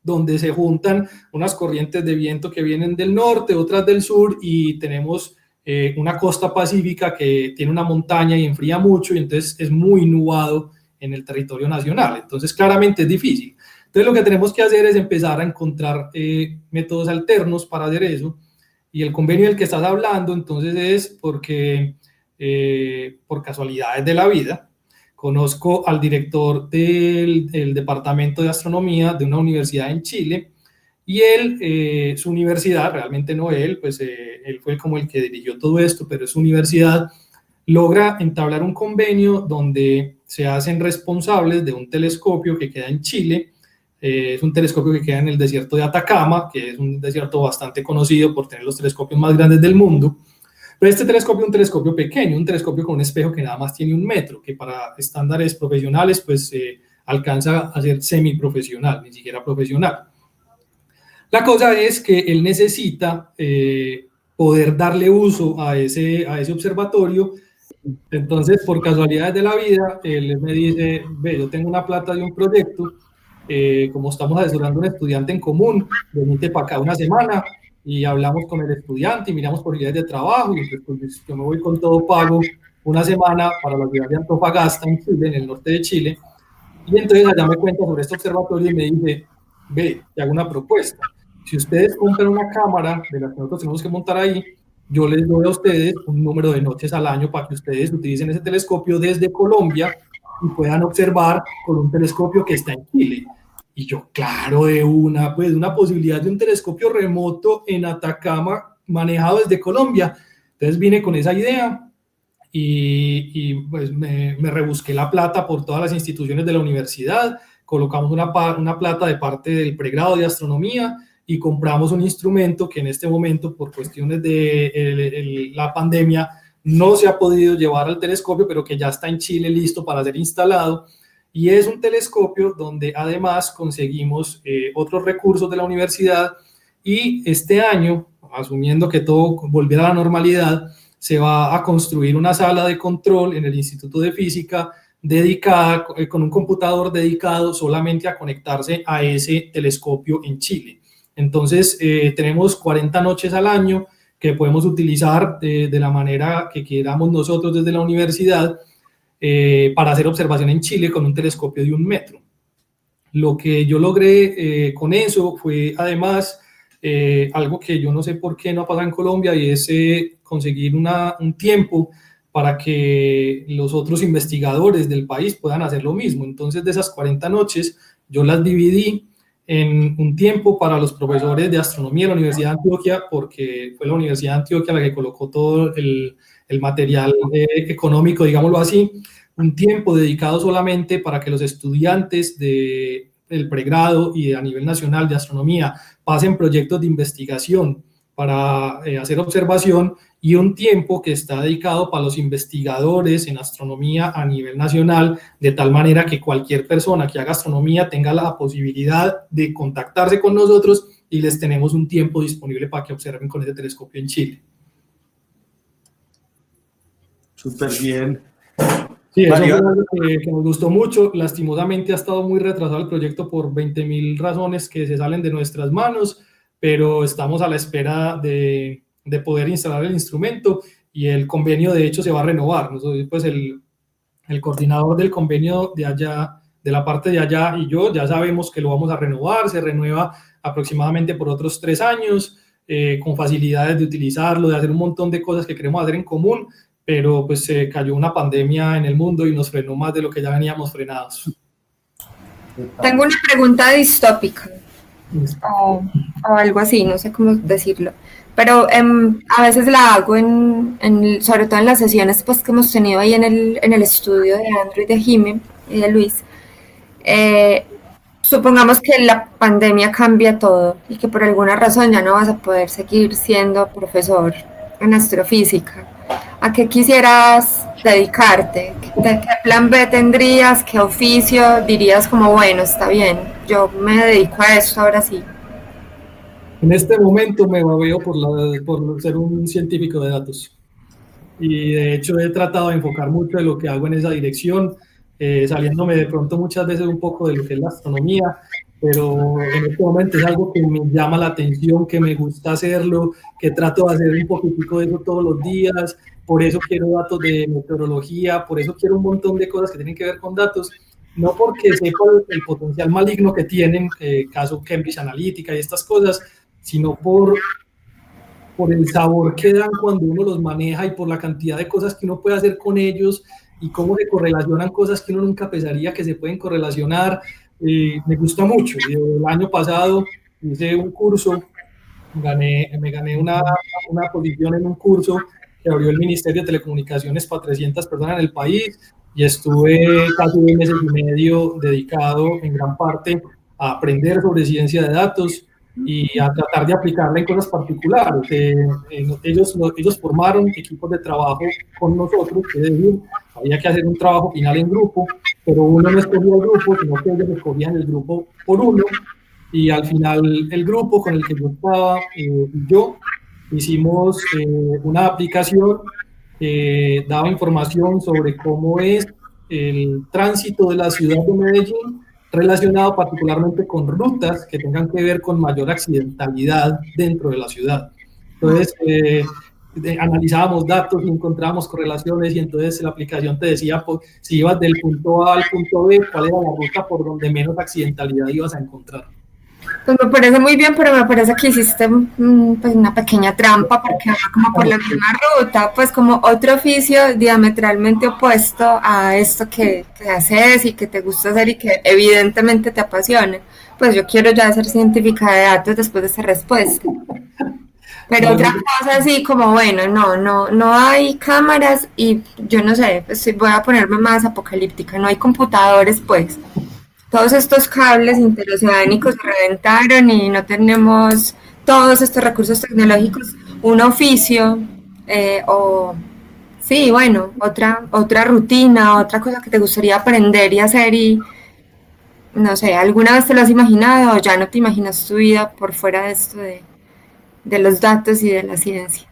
donde se juntan unas corrientes de viento que vienen del norte, otras del sur, y tenemos eh, una costa pacífica que tiene una montaña y enfría mucho y entonces es muy nubado en el territorio nacional. Entonces claramente es difícil. Entonces lo que tenemos que hacer es empezar a encontrar eh, métodos alternos para hacer eso. Y el convenio del que estás hablando entonces es porque eh, por casualidades de la vida conozco al director del, del Departamento de Astronomía de una universidad en Chile y él, eh, su universidad, realmente no él, pues eh, él fue como el que dirigió todo esto, pero su universidad logra entablar un convenio donde se hacen responsables de un telescopio que queda en Chile. Eh, es un telescopio que queda en el desierto de Atacama, que es un desierto bastante conocido por tener los telescopios más grandes del mundo. Pero este telescopio es un telescopio pequeño, un telescopio con un espejo que nada más tiene un metro, que para estándares profesionales pues alcanza a ser semiprofesional, ni siquiera profesional. La cosa es que él necesita eh, poder darle uso a ese, a ese observatorio. Entonces, por casualidades de la vida, él me dice, ve, yo tengo una plata de un proyecto, eh, como estamos asesorando a un estudiante en común, venite para acá una semana y hablamos con el estudiante y miramos posibilidades de trabajo y pues, yo me voy con todo pago una semana para la ciudad de Antofagasta, en Chile, en el norte de Chile. Y entonces allá me cuenta sobre este observatorio y me dice, ve, te hago una propuesta si ustedes compran una cámara de las que nosotros tenemos que montar ahí, yo les doy a ustedes un número de noches al año para que ustedes utilicen ese telescopio desde Colombia y puedan observar con un telescopio que está en Chile. Y yo, claro, de una, pues una posibilidad de un telescopio remoto en Atacama manejado desde Colombia. Entonces vine con esa idea y, y pues me, me, rebusqué la plata por todas las instituciones de la universidad, colocamos una, una plata de parte del pregrado de astronomía y compramos un instrumento que en este momento, por cuestiones de la pandemia, no se ha podido llevar al telescopio, pero que ya está en Chile listo para ser instalado. Y es un telescopio donde además conseguimos eh, otros recursos de la universidad y este año, asumiendo que todo volviera a la normalidad, se va a construir una sala de control en el Instituto de Física dedicada, eh, con un computador dedicado solamente a conectarse a ese telescopio en Chile. Entonces, eh, tenemos 40 noches al año que podemos utilizar de, la manera que queramos nosotros desde la universidad eh, para hacer observación en Chile con un telescopio de un metro. Lo que yo logré eh, con eso fue además algo que yo no sé por qué no ha pasado en Colombia y es conseguir un tiempo para que los otros investigadores del país puedan hacer lo mismo. Entonces, de esas 40 noches, yo las dividí en un tiempo para los profesores de astronomía de la Universidad de Antioquia, porque fue la Universidad de Antioquia la que colocó todo el, el material eh, económico, digámoslo así, un tiempo dedicado solamente para que los estudiantes de el pregrado y a nivel nacional de astronomía pasen proyectos de investigación para eh, hacer observación y un tiempo que está dedicado para los investigadores en astronomía a nivel nacional, de tal manera que cualquier persona que haga astronomía tenga la posibilidad de contactarse con nosotros y les tenemos un tiempo disponible para que observen con ese telescopio en Chile. Súper bien. Sí, eso fue algo que, que, nos gustó mucho. Lastimosamente ha estado muy retrasado el proyecto por 20 mil razones que se salen de nuestras manos, pero estamos a la espera de, de, poder instalar el instrumento y el convenio de hecho se va a renovar. Nosotros, pues el, el coordinador del convenio de allá, de la parte de allá y yo ya sabemos que lo vamos a renovar, se renueva aproximadamente por otros tres años. Eh, con facilidades de utilizarlo, de hacer un montón de cosas que queremos hacer en común, pero pues se cayó una pandemia en el mundo y nos frenó más de lo que ya veníamos frenados. Tengo una pregunta distópica o, o algo así, no sé cómo decirlo, pero um, a veces la hago en, en, sobre todo en las sesiones pues que hemos tenido ahí en el, en el estudio de Andrew y de Jimmy y de Luis. Eh, supongamos que la pandemia cambia todo y que por alguna razón ya no vas a poder seguir siendo profesor en astrofísica. ¿A qué quisieras dedicarte? ¿De qué plan B tendrías? ¿Qué oficio dirías como, bueno, está bien, yo me dedico a esto ahora sí? En este momento me veo por, la, por ser un científico de datos. Y de hecho he tratado de enfocar mucho de lo que hago en esa dirección eh, saliéndome de pronto muchas veces un poco de lo que es la astronomía, pero en este momento es algo que me llama la atención, que me gusta hacerlo, que trato de hacer un poquitico de eso todos los días, por eso quiero datos de meteorología, por eso quiero un montón de cosas que tienen que ver con datos, no porque sepa el, potencial maligno que tienen, eh, caso Cambridge Analytica y estas cosas, sino por, por el sabor que dan cuando uno los maneja y por la cantidad de cosas que uno puede hacer con ellos y cómo se correlacionan cosas que uno nunca pensaría que se pueden correlacionar. Eh, me gusta mucho. El año pasado hice un curso, gané, me gané una, una posición en un curso que abrió el Ministerio de Telecomunicaciones para 300 personas en el país y estuve casi un mes y medio dedicado en gran parte a aprender sobre ciencia de datos y a tratar de aplicarla en cosas particulares. Eh, ellos, ellos formaron equipos de trabajo con nosotros, es decir, había que hacer un trabajo final en grupo, pero uno no escogía el grupo, sino que ellos escogían el grupo por uno, y al final el grupo con el que yo estaba eh, yo hicimos eh, una aplicación que daba información sobre cómo es el tránsito de la ciudad de Medellín relacionado particularmente con rutas que tengan que ver con mayor accidentalidad dentro de la ciudad. Entonces, eh, analizábamos datos y encontrábamos correlaciones y entonces la aplicación te decía pues, si ibas del punto A al punto B, cuál era la ruta por donde menos accidentalidad ibas a encontrar. Pues me parece muy bien, pero me parece que hiciste mm, pues, una pequeña trampa porque como por la misma ruta, pues como otro oficio diametralmente opuesto a esto que, que haces y que te gusta hacer y que evidentemente te apasiona. Pues yo quiero ya ser científica de datos después de esa respuesta. Pero otra cosa así como, bueno, no, no, no hay cámaras y yo no sé, pues voy a ponerme más apocalíptica, no hay computadores, pues. Todos estos cables interoceánicos se reventaron y no tenemos todos estos recursos tecnológicos, un oficio eh, o, sí, bueno, otra, otra rutina, otra cosa que te gustaría aprender y hacer y, no sé, ¿alguna vez te lo has imaginado o ya no te imaginas tu vida por fuera de esto de de los datos y de la ciencia?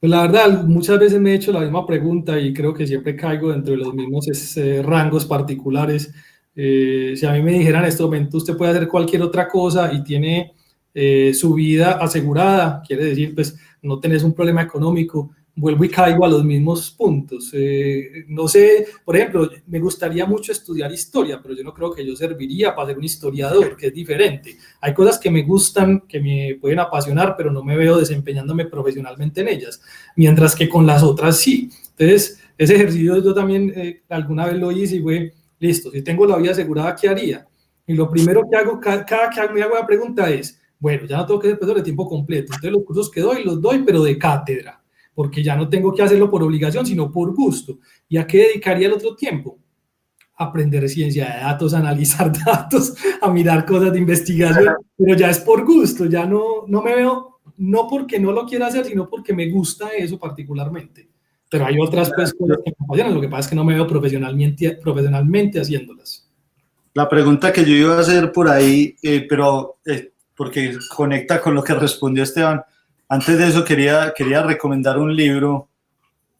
Pues la verdad, muchas veces me he hecho la misma pregunta y creo que siempre caigo dentro de los mismos eh, rangos particulares. Eh, si a mí me dijeran en este momento usted puede hacer cualquier otra cosa y tiene eh, su vida asegurada, quiere decir, pues no tenés un problema económico, vuelvo y caigo a los mismos puntos. Eh, no sé, por ejemplo, me gustaría mucho estudiar historia, pero yo no creo que yo serviría para ser un historiador, que es diferente. Hay cosas que me gustan, que me pueden apasionar, pero no me veo desempeñándome profesionalmente en ellas, mientras que con las otras sí. Entonces, ese ejercicio yo también eh, alguna vez lo hice y fue, listo, si tengo la vida asegurada, ¿qué haría? Y lo primero que hago, cada, cada que me hago la pregunta es, bueno, ya no tengo que ser profesor de tiempo completo, entonces los cursos que doy los doy, pero de cátedra porque ya no tengo que hacerlo por obligación, sino por gusto. ¿Y a qué dedicaría el otro tiempo? Aprender ciencia de datos, analizar datos, a mirar cosas de investigación, pero ya es por gusto, ya no, no me veo, no porque no lo quiera hacer, sino porque me gusta eso particularmente. Pero hay otras pues, cosas que me apasionan, lo que pasa es que no me veo profesionalmente, profesionalmente haciéndolas. La pregunta que yo iba a hacer por ahí, eh, pero eh, porque conecta con lo que respondió Esteban, antes de eso quería, quería recomendar un libro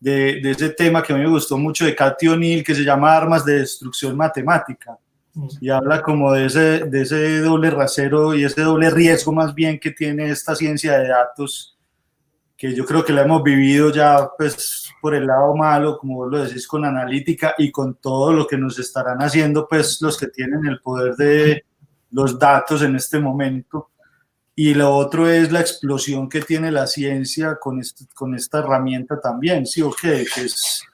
de, de, ese tema que a mí me gustó mucho de Cathy O'Neill, que se llama Armas de Destrucción Matemática. Y habla como de ese, de ese doble rasero y ese doble riesgo más bien que tiene esta ciencia de datos, que yo creo que la hemos vivido ya pues por el lado malo, como vos lo decís, con analítica y con todo lo que nos estarán haciendo pues los que tienen el poder de los datos en este momento. Y lo otro es la explosión que tiene la ciencia con, este, con esta herramienta también, ¿sí o qué? Que es,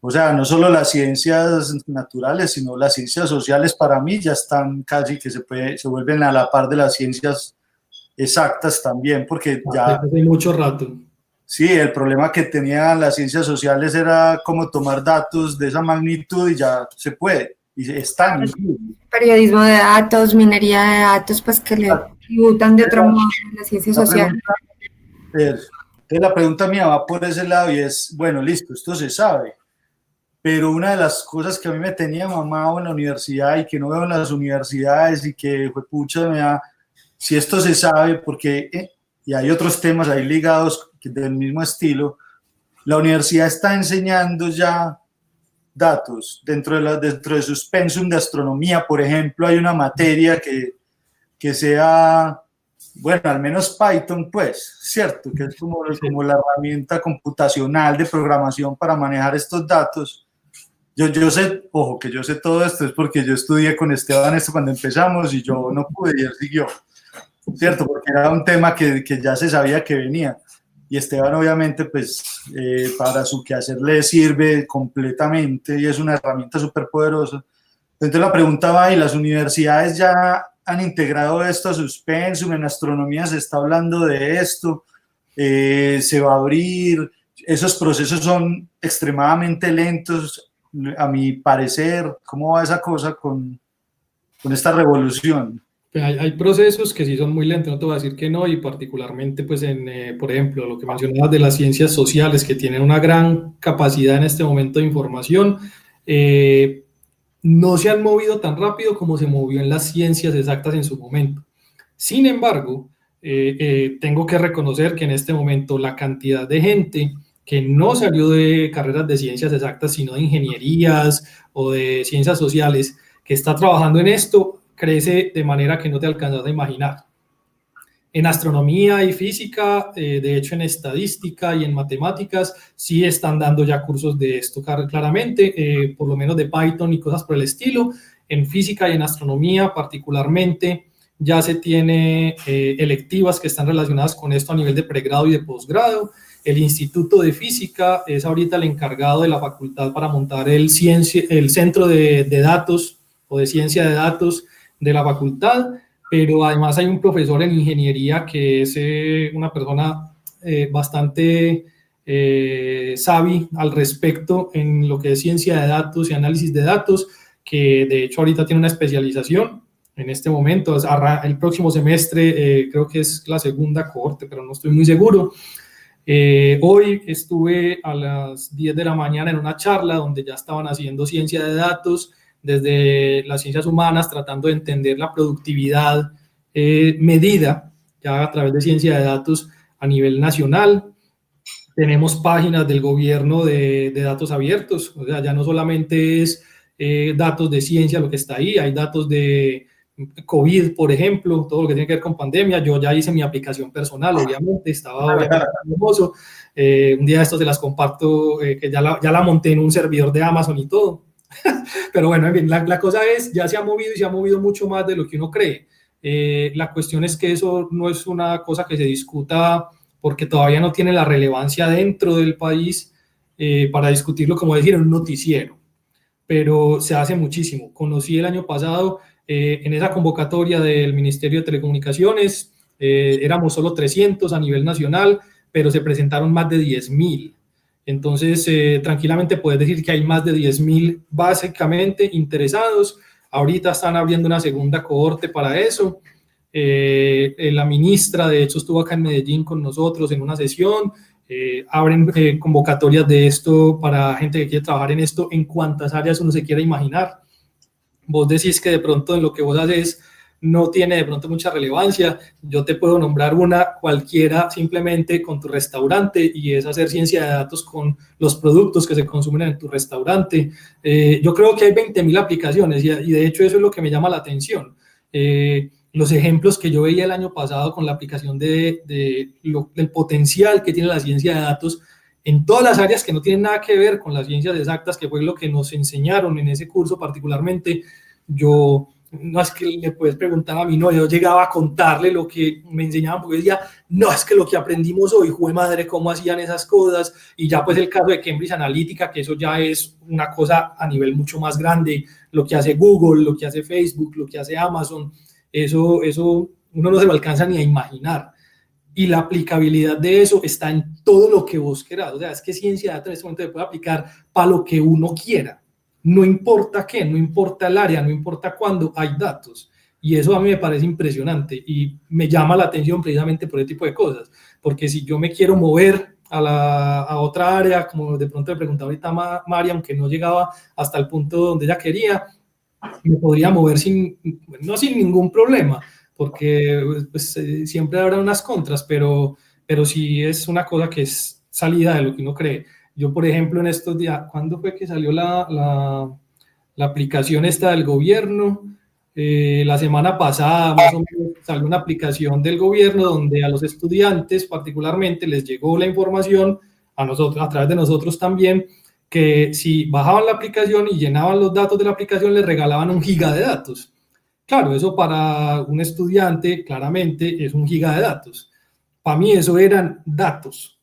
o sea, no solo las ciencias naturales, sino las ciencias sociales para mí ya están casi que se, puede, se vuelven a la par de las ciencias exactas también, porque ya... Hace mucho rato. Sí, el problema que tenían las ciencias sociales era cómo tomar datos de esa magnitud y ya se puede, y están. Periodismo de datos, minería de datos, pues que le tributan de otro modo a las ciencias sociales. Entonces la pregunta mía va por ese lado y es, bueno, listo, esto se sabe, pero una de las cosas que a mí me tenía mamado en la universidad y que no veo en las universidades y que fue pucha, me da, si esto se sabe, porque, eh, y hay otros temas ahí ligados del mismo estilo, la universidad está enseñando ya datos dentro de, la, dentro de sus pensum de astronomía, por ejemplo, hay una materia que, que sea, bueno, al menos Python, pues, ¿cierto? Que es como, como la herramienta computacional de programación para manejar estos datos yo, yo sé, ojo, que yo sé todo esto es porque yo estudié con Esteban esto cuando empezamos y yo no pude y él siguió, ¿cierto? Porque era un tema que, que ya se sabía que venía. Y Esteban obviamente, pues, eh, para su quehacer le sirve completamente y es una herramienta súper poderosa. Entonces la pregunta va, ¿y las universidades ya han integrado esto a sus pensum? En astronomía se está hablando de esto, eh, se va a abrir, esos procesos son extremadamente lentos, a mi parecer, ¿cómo va esa cosa con, con esta revolución? Pues hay, hay, procesos que sí son muy lentos, no te voy a decir que no, y particularmente, pues, en, eh, por ejemplo, lo que mencionabas de las ciencias sociales, que tienen una gran capacidad en este momento de información, eh, no se han movido tan rápido como se movió en las ciencias exactas en su momento. Sin embargo, eh, tengo que reconocer que en este momento la cantidad de gente que no salió de carreras de ciencias exactas, sino de ingenierías o de ciencias sociales, que está trabajando en esto, crece de manera que no te alcanzas a imaginar. En astronomía y física, eh, de hecho en estadística y en matemáticas, sí están dando ya cursos de esto claramente, eh, por lo menos de Python y cosas por el estilo. En física y en astronomía particularmente, ya se tiene eh, electivas que están relacionadas con esto a nivel de pregrado y de posgrado. El Instituto de Física es ahorita el encargado de la facultad para montar el, ciencia, el centro de, datos o de ciencia de datos de la facultad, pero además hay un profesor en ingeniería que es eh, una persona eh, bastante eh, al respecto en lo que es ciencia de datos y análisis de datos, que de hecho ahorita tiene una especialización en este momento, el próximo semestre eh, creo que es la segunda corte, pero no estoy muy seguro. Hoy estuve a las 10 de la mañana en una charla donde ya estaban haciendo ciencia de datos desde las ciencias humanas, tratando de entender la productividad eh, medida ya a través de ciencia de datos a nivel nacional. Tenemos páginas del gobierno de, datos abiertos, o sea, ya no solamente es eh, datos de ciencia lo que está ahí, hay datos de COVID, por ejemplo, todo lo que tiene que ver con pandemia, yo ya hice mi aplicación personal, obviamente, estaba hermoso. Eh, un día de estos se las comparto, que ya la, ya la monté en un servidor de Amazon y todo. Pero bueno, en fin, la, la, cosa es, ya se ha movido y se ha movido mucho más de lo que uno cree. Eh, la cuestión es que eso no es una cosa que se discuta porque todavía no tiene la relevancia dentro del país para discutirlo, como decir, en un noticiero. Pero se hace muchísimo. Conocí el año pasado eh, en esa convocatoria del Ministerio de Telecomunicaciones eh, éramos solo 300 a nivel nacional, pero se presentaron más de 10.000. Entonces, eh, tranquilamente puedes decir que hay más de 10.000 básicamente interesados. Ahorita están abriendo una segunda cohorte para eso. la ministra, de hecho, estuvo acá en Medellín con nosotros en una sesión. abren convocatorias de esto para gente que quiere trabajar en esto en cuantas áreas uno se quiera imaginar vos decís que de pronto en lo que vos haces, no tiene de pronto mucha relevancia. Yo te puedo nombrar una cualquiera simplemente con tu restaurante y es hacer ciencia de datos con los productos que se consumen en tu restaurante. Eh, yo creo que hay 20.000 aplicaciones y, de hecho eso es lo que me llama la atención. Eh, los ejemplos que yo veía el año pasado con la aplicación de, del potencial que tiene la ciencia de datos en todas las áreas que no tienen nada que ver con las ciencias exactas, que fue lo que nos enseñaron en ese curso particularmente, yo no es que le puedes preguntar a mí, no, yo llegaba a contarle lo que me enseñaban, porque decía, no, es que lo que aprendimos hoy, jue madre, cómo hacían esas cosas, y ya pues el caso de Cambridge Analytica, que eso ya es una cosa a nivel mucho más grande, lo que hace Google, lo que hace Facebook, lo que hace Amazon, eso, eso uno no se lo alcanza ni a imaginar. Y la aplicabilidad de eso está en todo lo que vos querás. O sea, es que ciencia de datos en este momento se puede aplicar para lo que uno quiera no importa qué, no importa el área, no importa cuándo, hay datos. Y eso a mí me parece impresionante y me llama la atención precisamente por ese tipo de cosas. Porque si yo me quiero mover a, la, a otra área, como de pronto le preguntaba ahorita María, aunque no llegaba hasta el punto donde ella quería, me podría mover sin, no sin ningún problema, porque pues, eh, siempre habrá unas contras, pero, pero sí es una cosa que es salida de lo que uno cree. Yo, por ejemplo, en estos días, ¿cuándo fue que salió la, la, aplicación esta del gobierno? Eh, la semana pasada más o menos salió una aplicación del gobierno donde a los estudiantes particularmente les llegó la información a nosotros, a través de nosotros también, que si bajaban la aplicación y llenaban los datos de la aplicación les regalaban un giga de datos. Claro, eso para un estudiante claramente es un giga de datos. Para mí eso eran datos,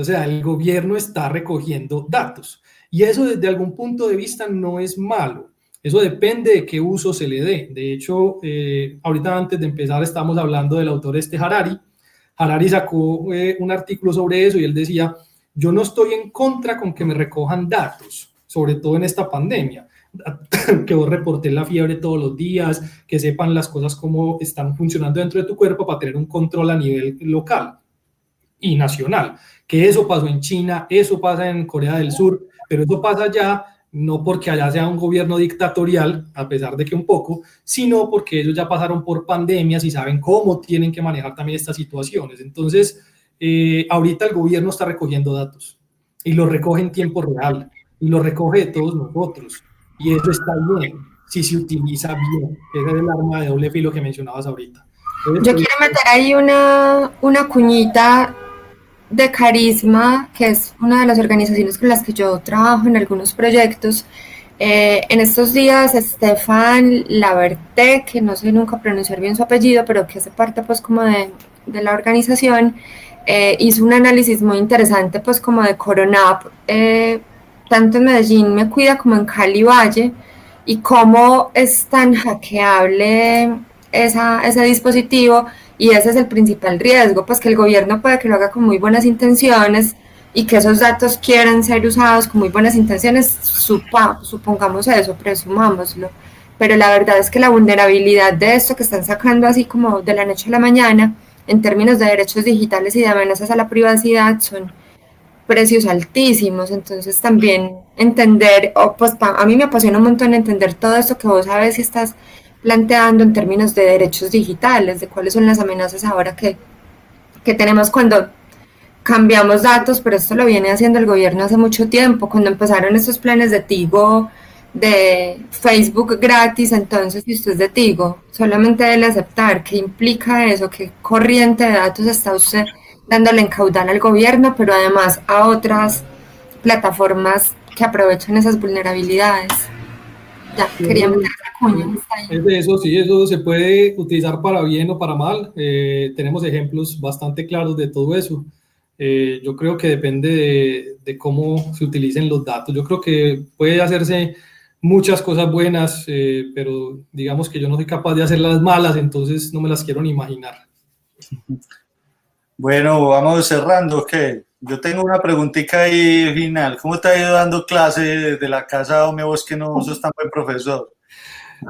o sea, el gobierno está recogiendo datos y eso desde algún punto de vista no es malo. Eso depende de qué uso se le dé. De hecho, eh, ahorita antes de empezar estamos hablando del autor este Harari. Harari sacó eh, un artículo sobre eso y él decía, yo no estoy en contra con que me recojan datos, sobre todo en esta pandemia, que vos reportes la fiebre todos los días, que sepan las cosas cómo están funcionando dentro de tu cuerpo para tener un control a nivel local y nacional que eso pasó en China, eso pasa en Corea del Sur, pero eso pasa ya no porque allá sea un gobierno dictatorial, a pesar de que un poco, sino porque ellos ya pasaron por pandemias y saben cómo tienen que manejar también estas situaciones. Entonces, eh, ahorita el gobierno está recogiendo datos y lo recoge en tiempo real y lo recoge de todos nosotros. Y eso está bien si se utiliza bien. Ese es el arma de doble filo que mencionabas ahorita. Yo quiero meter ahí una, una cuñita de Carisma, que es una de las organizaciones con las que yo trabajo en algunos proyectos, eh, en estos días Estefan Laverte, que no sé nunca pronunciar bien su apellido, pero que hace parte pues como de, de la organización, eh, hizo un análisis muy interesante pues como de Coronap, eh, tanto en Medellín me cuida como en Cali Valle, y cómo es tan hackeable esa, ese dispositivo y ese es el principal riesgo, pues que el gobierno puede que lo haga con muy buenas intenciones y que esos datos quieran ser usados con muy buenas intenciones, supongamos eso, presumámoslo. Pero la verdad es que la vulnerabilidad de esto que están sacando así como de la noche a la mañana, en términos de derechos digitales y de amenazas a la privacidad, son precios altísimos. Entonces también entender, o pues a mí me apasiona un montón entender todo esto que vos sabes si estás planteando en términos de derechos digitales, de cuáles son las amenazas ahora que, que tenemos cuando cambiamos datos, pero esto lo viene haciendo el gobierno hace mucho tiempo, cuando empezaron estos planes de Tigo, de Facebook gratis, entonces si usted es de Tigo, solamente debe aceptar qué implica eso, qué corriente de datos está usted dándole en caudal al gobierno, pero además a otras plataformas que aprovechan esas vulnerabilidades. Ya, quería meter Es de eso, sí, eso se puede utilizar para bien o para mal. Eh, tenemos ejemplos bastante claros de todo eso. Eh, yo creo que depende de, cómo se utilicen los datos. Yo creo que puede hacerse muchas cosas buenas, eh, pero digamos que yo no soy capaz de hacer las malas, entonces no me las quiero ni imaginar. Bueno, vamos cerrando, ¿qué? Yo tengo una preguntita ahí final. ¿Cómo te ha ido dando clase de la casa o me vos que no sos tan buen profesor?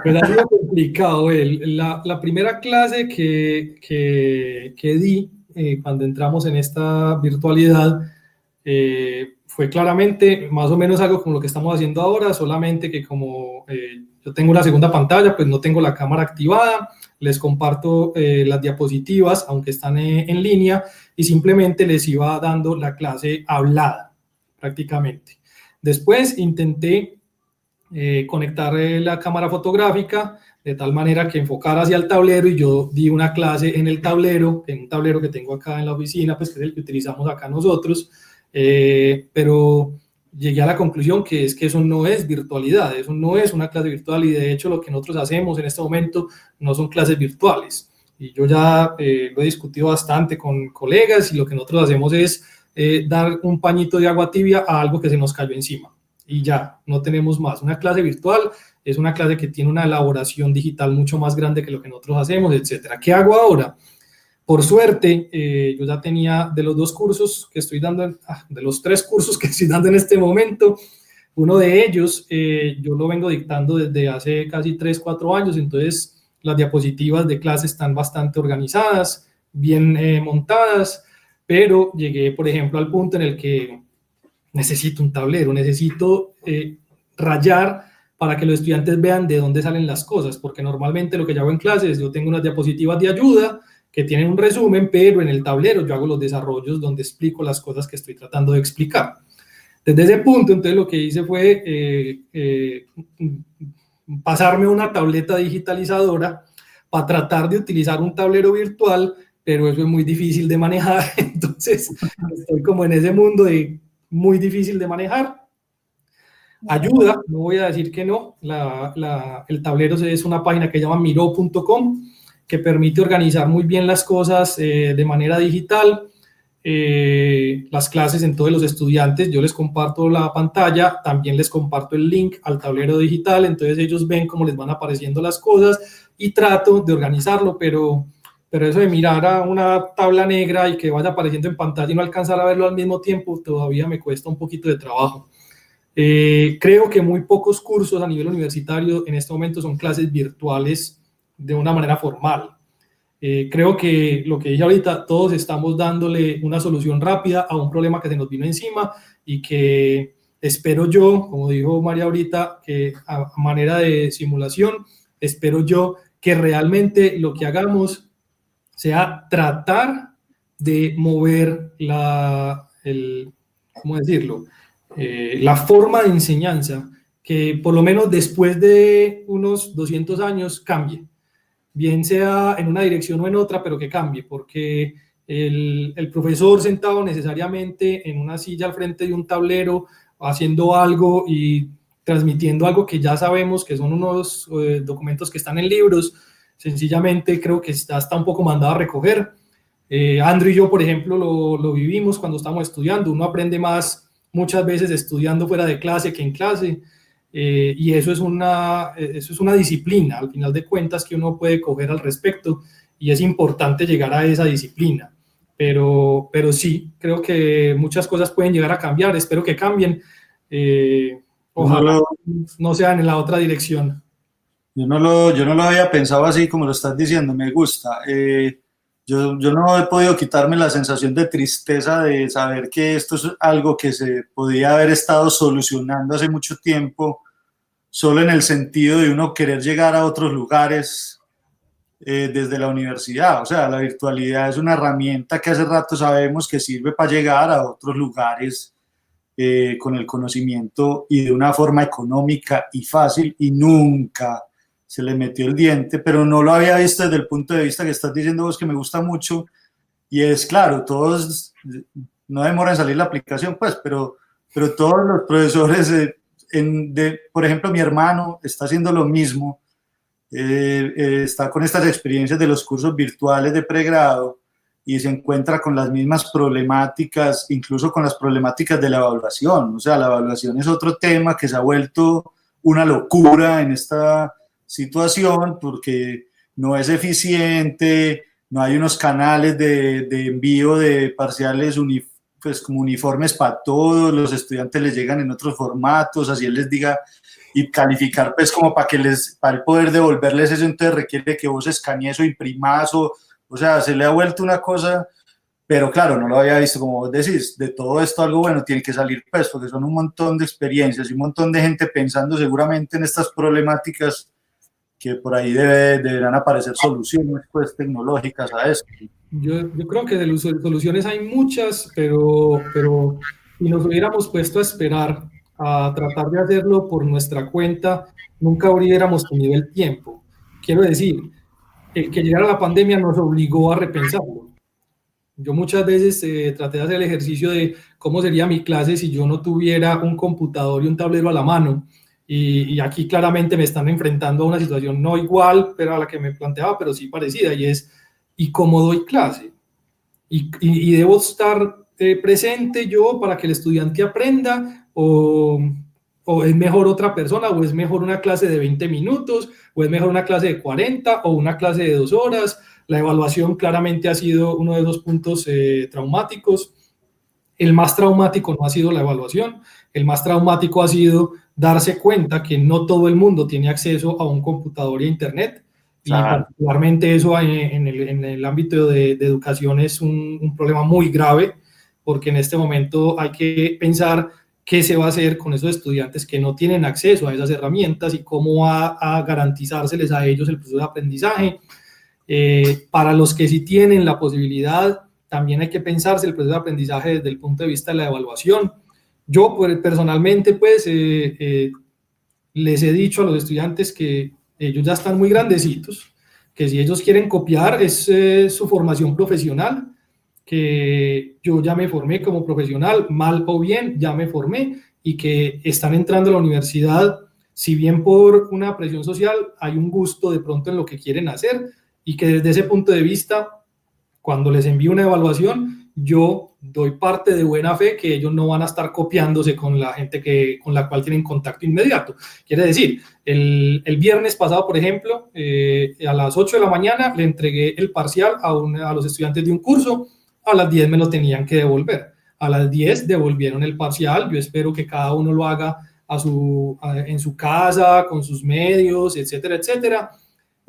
Pues ha sido complicado. La, la, primera clase que, que, que di eh, cuando entramos en esta virtualidad eh, fue claramente más o menos algo como lo que estamos haciendo ahora, solamente que como eh, yo tengo una segunda pantalla, pues no tengo la cámara activada, les comparto eh, las diapositivas, aunque están eh, en línea, y simplemente les iba dando la clase hablada, prácticamente. Después intenté eh, conectar la cámara fotográfica de tal manera que enfocara hacia el tablero y yo di una clase en el tablero, en un tablero que tengo acá en la oficina, pues que es el que utilizamos acá nosotros, pero llegué a la conclusión que es que eso no es virtualidad, eso no es una clase virtual y de hecho lo que nosotros hacemos en este momento no son clases virtuales. Y yo ya eh, lo he discutido bastante con colegas y lo que nosotros hacemos es eh, dar un pañito de agua tibia a algo que se nos cayó encima. Y ya, no tenemos más. Una clase virtual es una clase que tiene una elaboración digital mucho más grande que lo que nosotros hacemos, etcétera. ¿Qué hago ahora? Por suerte, eh, yo ya tenía de los dos cursos que estoy dando, ah, de los tres cursos que estoy dando en este momento, uno de ellos yo lo vengo dictando desde hace casi tres, cuatro años, entonces las diapositivas de clase están bastante organizadas, bien eh, montadas, pero llegué, por ejemplo, al punto en el que necesito un tablero, necesito rayar para que los estudiantes vean de dónde salen las cosas, porque normalmente lo que yo hago en clases, yo tengo unas diapositivas de ayuda, que tienen un resumen, pero en el tablero yo hago los desarrollos donde explico las cosas que estoy tratando de explicar. Desde ese punto, entonces lo que hice fue eh, eh, pasarme una tableta digitalizadora para tratar de utilizar un tablero virtual, pero eso es muy difícil de manejar, entonces estoy como en ese mundo de muy difícil de manejar. Ayuda, no voy a decir que no, el tablero es una página que se llama miro.com, que permite organizar muy bien las cosas eh, de manera digital. Eh, las clases en todos los estudiantes, yo les comparto la pantalla, también les comparto el link al tablero digital, entonces ellos ven cómo les van apareciendo las cosas y trato de organizarlo, pero, pero eso de mirar a una tabla negra y que vaya apareciendo en pantalla y no alcanzar a verlo al mismo tiempo, todavía me cuesta un poquito de trabajo. Eh, creo que muy pocos cursos a nivel universitario en este momento son clases virtuales de una manera formal. Eh, creo que lo que dije ahorita, todos estamos dándole una solución rápida a un problema que se nos vino encima y que espero yo, como dijo María ahorita, que a manera de simulación, espero yo que realmente lo que hagamos sea tratar de mover la, el, ¿cómo decirlo? Eh, la forma de enseñanza que por lo menos después de unos 200 años cambie bien sea en una dirección o en otra, pero que cambie, porque el, el, profesor sentado necesariamente en una silla al frente de un tablero, haciendo algo y transmitiendo algo que ya sabemos que son unos eh, documentos que están en libros, sencillamente creo que está, está un poco mandado a recoger. Eh, Andrew y yo, por ejemplo, lo, lo vivimos cuando estamos estudiando. Uno aprende más muchas veces estudiando fuera de clase que en clase. Eh, y eso es, una, eso es una disciplina, al final de cuentas, que uno puede coger al respecto y es importante llegar a esa disciplina. Pero, pero sí, creo que muchas cosas pueden llegar a cambiar, espero que cambien. Eh, ojalá no, sean en la otra dirección. Yo no, lo, yo no lo había pensado así como lo estás diciendo, me gusta. Eh, yo, yo, no he podido quitarme la sensación de tristeza de saber que esto es algo que se podía haber estado solucionando hace mucho tiempo, solo en el sentido de uno querer llegar a otros lugares eh, desde la universidad. O sea, la virtualidad es una herramienta que hace rato sabemos que sirve para llegar a otros lugares eh, con el conocimiento y de una forma económica y fácil y nunca se le metió el diente, pero no lo había visto desde el punto de vista que estás diciendo vos que me gusta mucho. Y es claro, todos, no demora en salir la aplicación, pues, pero, pero todos los profesores, eh, en, de, por ejemplo, mi hermano está haciendo lo mismo, eh, eh, está con estas experiencias de los cursos virtuales de pregrado y se encuentra con las mismas problemáticas, incluso con las problemáticas de la evaluación. O sea, la evaluación es otro tema que se ha vuelto una locura en esta situación porque no es eficiente, no hay unos canales de, de envío de parciales pues como uniformes para todos, los estudiantes les llegan en otros formatos, así él les diga, y calificar pues como para que les, para poder devolverles eso, entonces requiere que vos escanees o imprimas o, o sea, se le ha vuelto una cosa, pero claro, no lo había visto como vos decís, de todo esto algo bueno tiene que salir pues, porque son un montón de experiencias y un montón de gente pensando seguramente en estas problemáticas que por ahí debe, deberán aparecer soluciones pues, tecnológicas a eso. Yo, yo creo que de soluciones hay muchas, pero, pero si nos hubiéramos puesto a esperar a tratar de hacerlo por nuestra cuenta, nunca hubiéramos tenido el tiempo. Quiero decir, el que llegara la pandemia nos obligó a repensarlo. Yo muchas veces eh, traté de hacer el ejercicio de cómo sería mi clase si yo no tuviera un computador y un tablero a la mano. Y, y, aquí claramente me están enfrentando a una situación no igual, pero a la que me planteaba, pero sí parecida, y es, ¿y cómo doy clase? Y, y, y debo estar eh, presente yo para que el estudiante aprenda, o, o es mejor otra persona, o es mejor una clase de 20 minutos, o es mejor una clase de 40, o una clase de dos horas. La evaluación claramente ha sido uno de los puntos eh, traumáticos. El más traumático no ha sido la evaluación, el más traumático ha sido darse cuenta que no todo el mundo tiene acceso a un computador e internet. Claro. Y particularmente eso en, en, el, en el, ámbito de, de educación es un, un, problema muy grave, porque en este momento hay que pensar qué se va a hacer con esos estudiantes que no tienen acceso a esas herramientas y cómo va a garantizárseles a ellos el proceso de aprendizaje. Eh, para los que sí tienen la posibilidad, también hay que pensarse el proceso de aprendizaje desde el punto de vista de la evaluación. Yo pues, personalmente, pues, eh, eh, les he dicho a los estudiantes que ellos ya están muy grandecitos, que si ellos quieren copiar es eh, su formación profesional, que yo ya me formé como profesional, mal o bien, ya me formé y que están entrando a la universidad, si bien por una presión social hay un gusto de pronto en lo que quieren hacer y que desde ese punto de vista, cuando les envío una evaluación, yo doy parte de buena fe que ellos no van a estar copiándose con la gente que, con la cual tienen contacto inmediato. Quiere decir, el, el viernes pasado, por ejemplo, eh, a las 8 de la mañana le entregué el parcial a, una, a los estudiantes de un curso, a las 10 me lo tenían que devolver. A las 10 devolvieron el parcial, yo espero que cada uno lo haga a su, en su casa, con sus medios, etcétera, etcétera.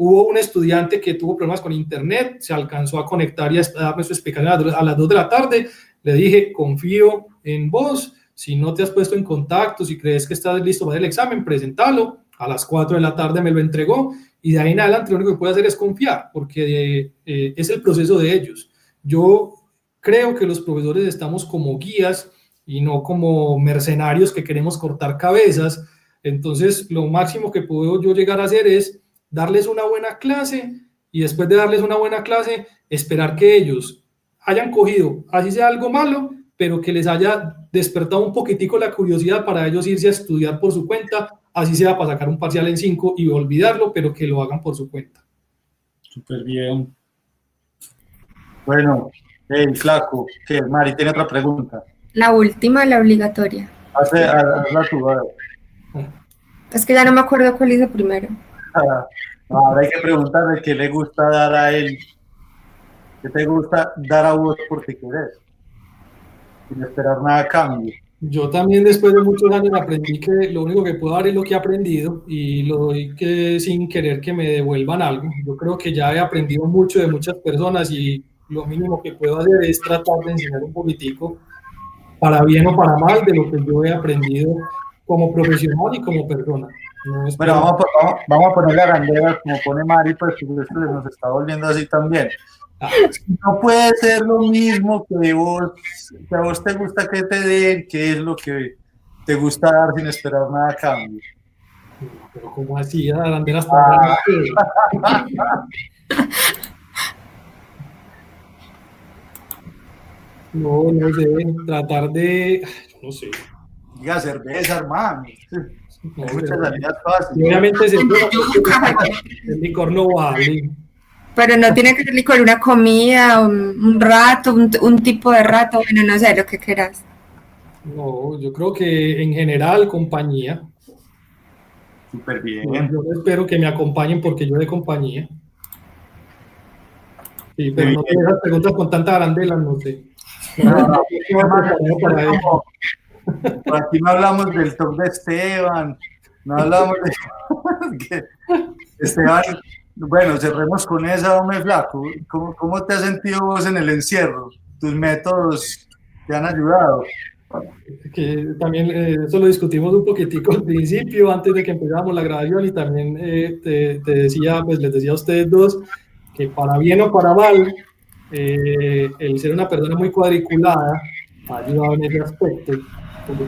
Hubo un estudiante que tuvo problemas con internet, se alcanzó a conectar y a darme su explicación a las 2 de la tarde. Le dije, confío en vos. Si no te has puesto en contacto, si crees que estás listo para el examen, presentalo. A las 4 de la tarde me lo entregó y de ahí en adelante lo único que puedo hacer es confiar, porque eh, es el proceso de ellos. Yo creo que los profesores estamos como guías y no como mercenarios que queremos cortar cabezas. Entonces, lo máximo que puedo yo llegar a hacer es darles una buena clase y después de darles una buena clase, esperar que ellos hayan cogido, así sea algo malo, pero que les haya despertado un poquitico la curiosidad para ellos irse a estudiar por su cuenta, así sea para sacar un parcial en 5 y olvidarlo, pero que lo hagan por su cuenta. Súper bien. Bueno, hey, flaco, ¿qué? Mari, tiene otra pregunta. La última, la obligatoria. Hace, hazla tú, a ver. Es que ya no me acuerdo cuál hice primero. Ahora hay que preguntarle qué le gusta dar a él, qué te gusta dar a vos porque querés, sin esperar nada a cambio. Yo también después de muchos años aprendí que lo único que puedo dar es lo que he aprendido y lo doy que sin querer que me devuelvan algo. Yo creo que ya he aprendido mucho de muchas personas y lo mínimo que puedo hacer es tratar de enseñar un poquitico, para bien o para mal, de lo que yo he aprendido como profesional y como persona. No bueno, vamos a, vamos, vamos a como pone Mari, pues esto nos está volviendo así también. Ah. No puede ser lo mismo que vos, que a vos te gusta que te den, que es lo que te gusta dar sin esperar nada a cambio. Pero como así, la bandera está ah. No, no sé, tratar de, no sé. Diga cerveza, hermano. Obviamente es el, licor no vale. Pero no tiene que ser licor, una comida, un, un rato, un, un, tipo de rato, bueno, no sé, lo que quieras. No, yo creo que en general compañía. Súper bien. Yo espero que me acompañen porque yo de compañía. Sí, pero no esas preguntas con tanta arandela, no sé. No, no, no, aquí no hablamos del top de Esteban, no hablamos de Esteban. Bueno, cerremos con esa, hombre flaco. ¿Cómo, ¿Cómo te has sentido vos en el encierro? ¿Tus métodos te han ayudado? también eh, eso lo discutimos un poquitico al principio, antes de que empezáramos la grabación, y también eh, te, decía, pues les decía a ustedes dos, que para bien o para mal, eh, el ser una persona muy cuadriculada ha ayudado en ese aspecto,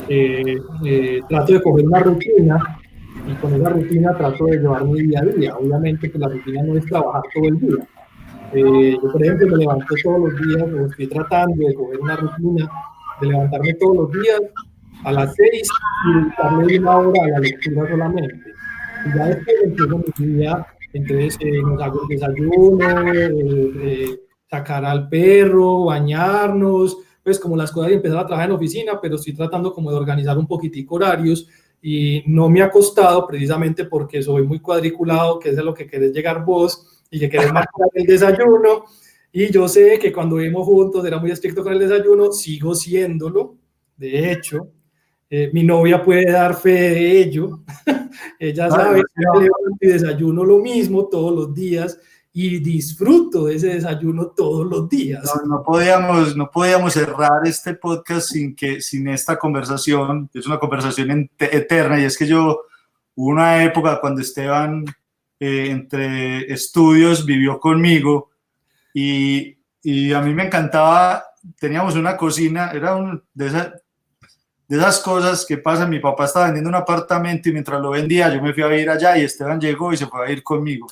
eh, trato de coger una rutina y con esa rutina trato de llevar mi día a día. Obviamente que la rutina no es trabajar todo el día. Eh, yo, por ejemplo, me levanto todos los días, o estoy tratando de coger una rutina de levantarme todos los días a las seis y dedicarle una hora a la lectura solamente. Y ya después empiezo mi día, entonces eh, nos hago el desayuno, eh, eh, sacar al perro, bañarnos, pues como las cosas y empezar a trabajar en oficina, pero estoy tratando como de organizar un poquitico horarios y no me ha costado precisamente porque soy muy cuadriculado, que es de lo que querés llegar vos y que querés marcar el desayuno. Y yo sé que cuando vivimos juntos era muy estricto con el desayuno, sigo siéndolo. De hecho, eh, mi novia puede dar fe de ello. Ella sabe que yo levanto y desayuno lo mismo todos los días y disfruto ese desayuno todos los días. No, no, podíamos, no podíamos cerrar este podcast sin, que, sin esta conversación, es una conversación eterna y es que yo, una época cuando Esteban eh, entre estudios vivió conmigo y, y, a mí me encantaba, teníamos una cocina, era un, de, esa, de esas cosas que pasan, mi papá estaba vendiendo un apartamento y mientras lo vendía yo me fui a ir allá y Esteban llegó y se fue a ir conmigo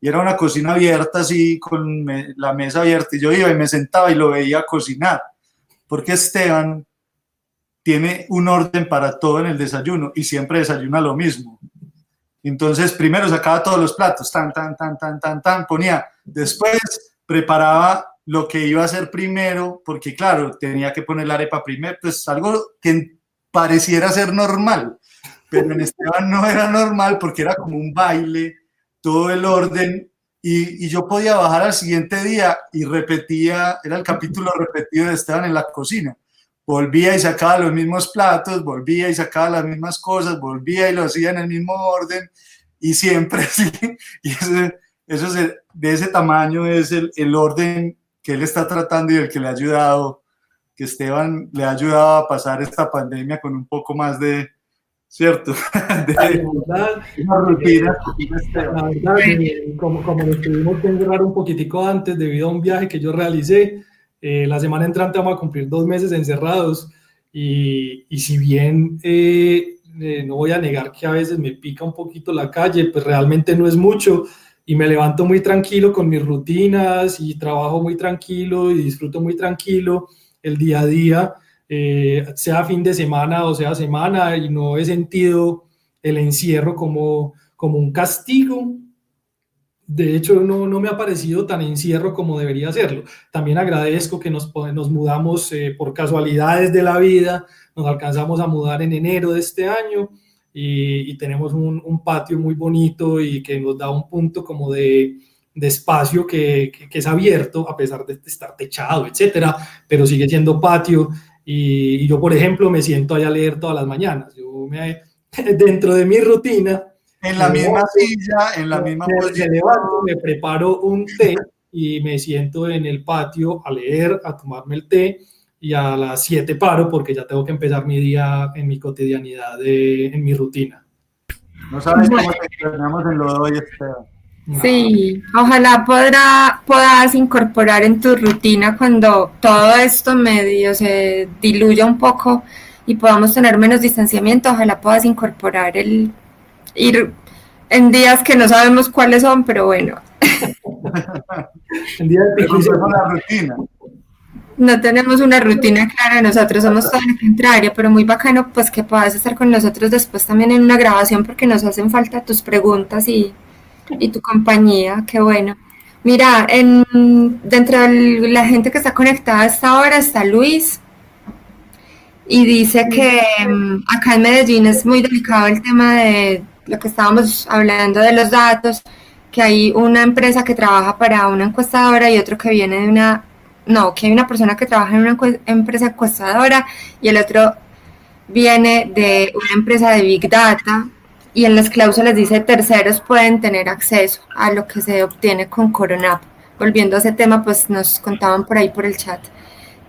y era una cocina abierta así con la mesa abierta y yo iba y me sentaba y lo veía cocinar porque Esteban tiene un orden para todo en el desayuno y siempre desayuna lo mismo. Entonces primero sacaba todos los platos tan tan tan tan tan tan ponía después preparaba lo que iba a hacer primero porque claro tenía que poner la arepa primero pues algo que pareciera ser normal pero en Esteban no era normal porque era como un baile todo el orden y, yo podía bajar al siguiente día y repetía, era el capítulo repetido de Esteban en la cocina. Volvía y sacaba los mismos platos, volvía y sacaba las mismas cosas, volvía y lo hacía en el mismo orden y siempre así. Y eso, es, de ese tamaño es el, el orden que él está tratando y el que le ha ayudado, que Esteban le ha ayudado a pasar esta pandemia con un poco más de, ¿cierto? De, la verdad, una rutina. La verdad, eh, como, como nos tuvimos que encerrar un poquitico antes debido a un viaje que yo realicé, eh, la semana entrante vamos a cumplir dos meses encerrados y, y si bien eh, eh, no voy a negar que a veces me pica un poquito la calle, pues realmente no es mucho y me levanto muy tranquilo con mis rutinas y trabajo muy tranquilo y disfruto muy tranquilo el día a día eh, sea fin de semana o sea semana, y no he sentido el encierro como, como un castigo. De hecho, no, no me ha parecido tan encierro como debería serlo. También agradezco que nos, nos mudamos eh, por casualidades de la vida, nos alcanzamos a mudar en enero de este año y, y tenemos un, un, patio muy bonito y que nos da un punto como de, de espacio que, que, que, es abierto a pesar de estar techado, etcétera, pero sigue siendo patio y, y, yo, por ejemplo, me siento allá a leer todas las mañanas. Yo me, dentro de mi rutina. En la misma levanto, silla, en la misma me, me levanto, me preparo un té y me siento en el patio a leer, a tomarme el té y a las 7 paro porque ya tengo que empezar mi día en mi cotidianidad, de, en mi rutina. No sabes cómo te en lo de hoy, Esteban. Sí, ojalá podrá, puedas incorporar en tu rutina cuando todo esto medio se diluya un poco y podamos tener menos distanciamiento, ojalá puedas incorporar el ir en días que no sabemos cuáles son, pero bueno. en días de una rutina. No tenemos una rutina clara, nosotros somos todo lo contrario, pero muy bacano pues que puedas estar con nosotros después también en una grabación porque nos hacen falta tus preguntas y y tu compañía, qué bueno. Mira, en, dentro de la gente que está conectada a esta hora está Luis y dice que um, acá en Medellín es muy delicado el tema de lo que estábamos hablando de los datos, que hay una empresa que trabaja para una encuestadora y otro que viene de una, no, que hay una persona que trabaja en una empresa encuestadora y el otro viene de una empresa de Big Data y en las cláusulas dice terceros pueden tener acceso a lo que se obtiene con Coronap. Volviendo a ese tema, pues nos contaban por ahí por el chat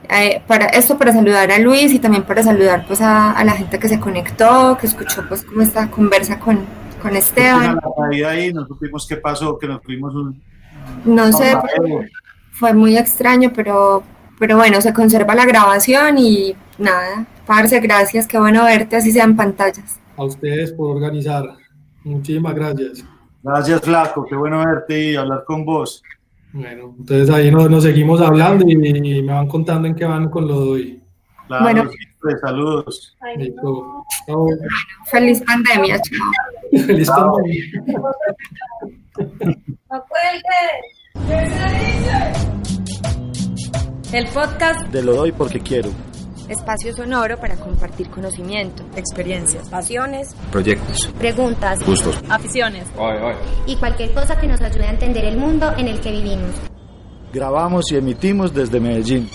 Eh, para esto para saludar a Luis y también para saludar pues a, a la gente que se conectó, que escuchó pues como esta conversa con, con Esteban. Ahí, no supimos qué pasó, que nos fuimos un... No sé, fue muy extraño, pero, pero bueno, se conserva la grabación y nada, Parce, gracias, qué bueno verte, así sean pantallas. A ustedes por organizar, muchísimas gracias. Gracias, Flaco, qué bueno verte y hablar con vos. Bueno, entonces ahí nos, nos seguimos hablando y, y, me van contando en qué van con lo de hoy. Claro, Bueno. siempre, saludos. Ay, Listo. no. Chao. Feliz pandemia, chao. Feliz Chao. pandemia. No cuelgues. El podcast Te lo doy porque quiero. Espacio sonoro para compartir conocimiento. Experiencias, pasiones, proyectos, Preguntas gustos. aficiones. y cualquier cosa que nos ayude a entender el mundo en el que vivimos. Grabamos y emitimos desde Medellín.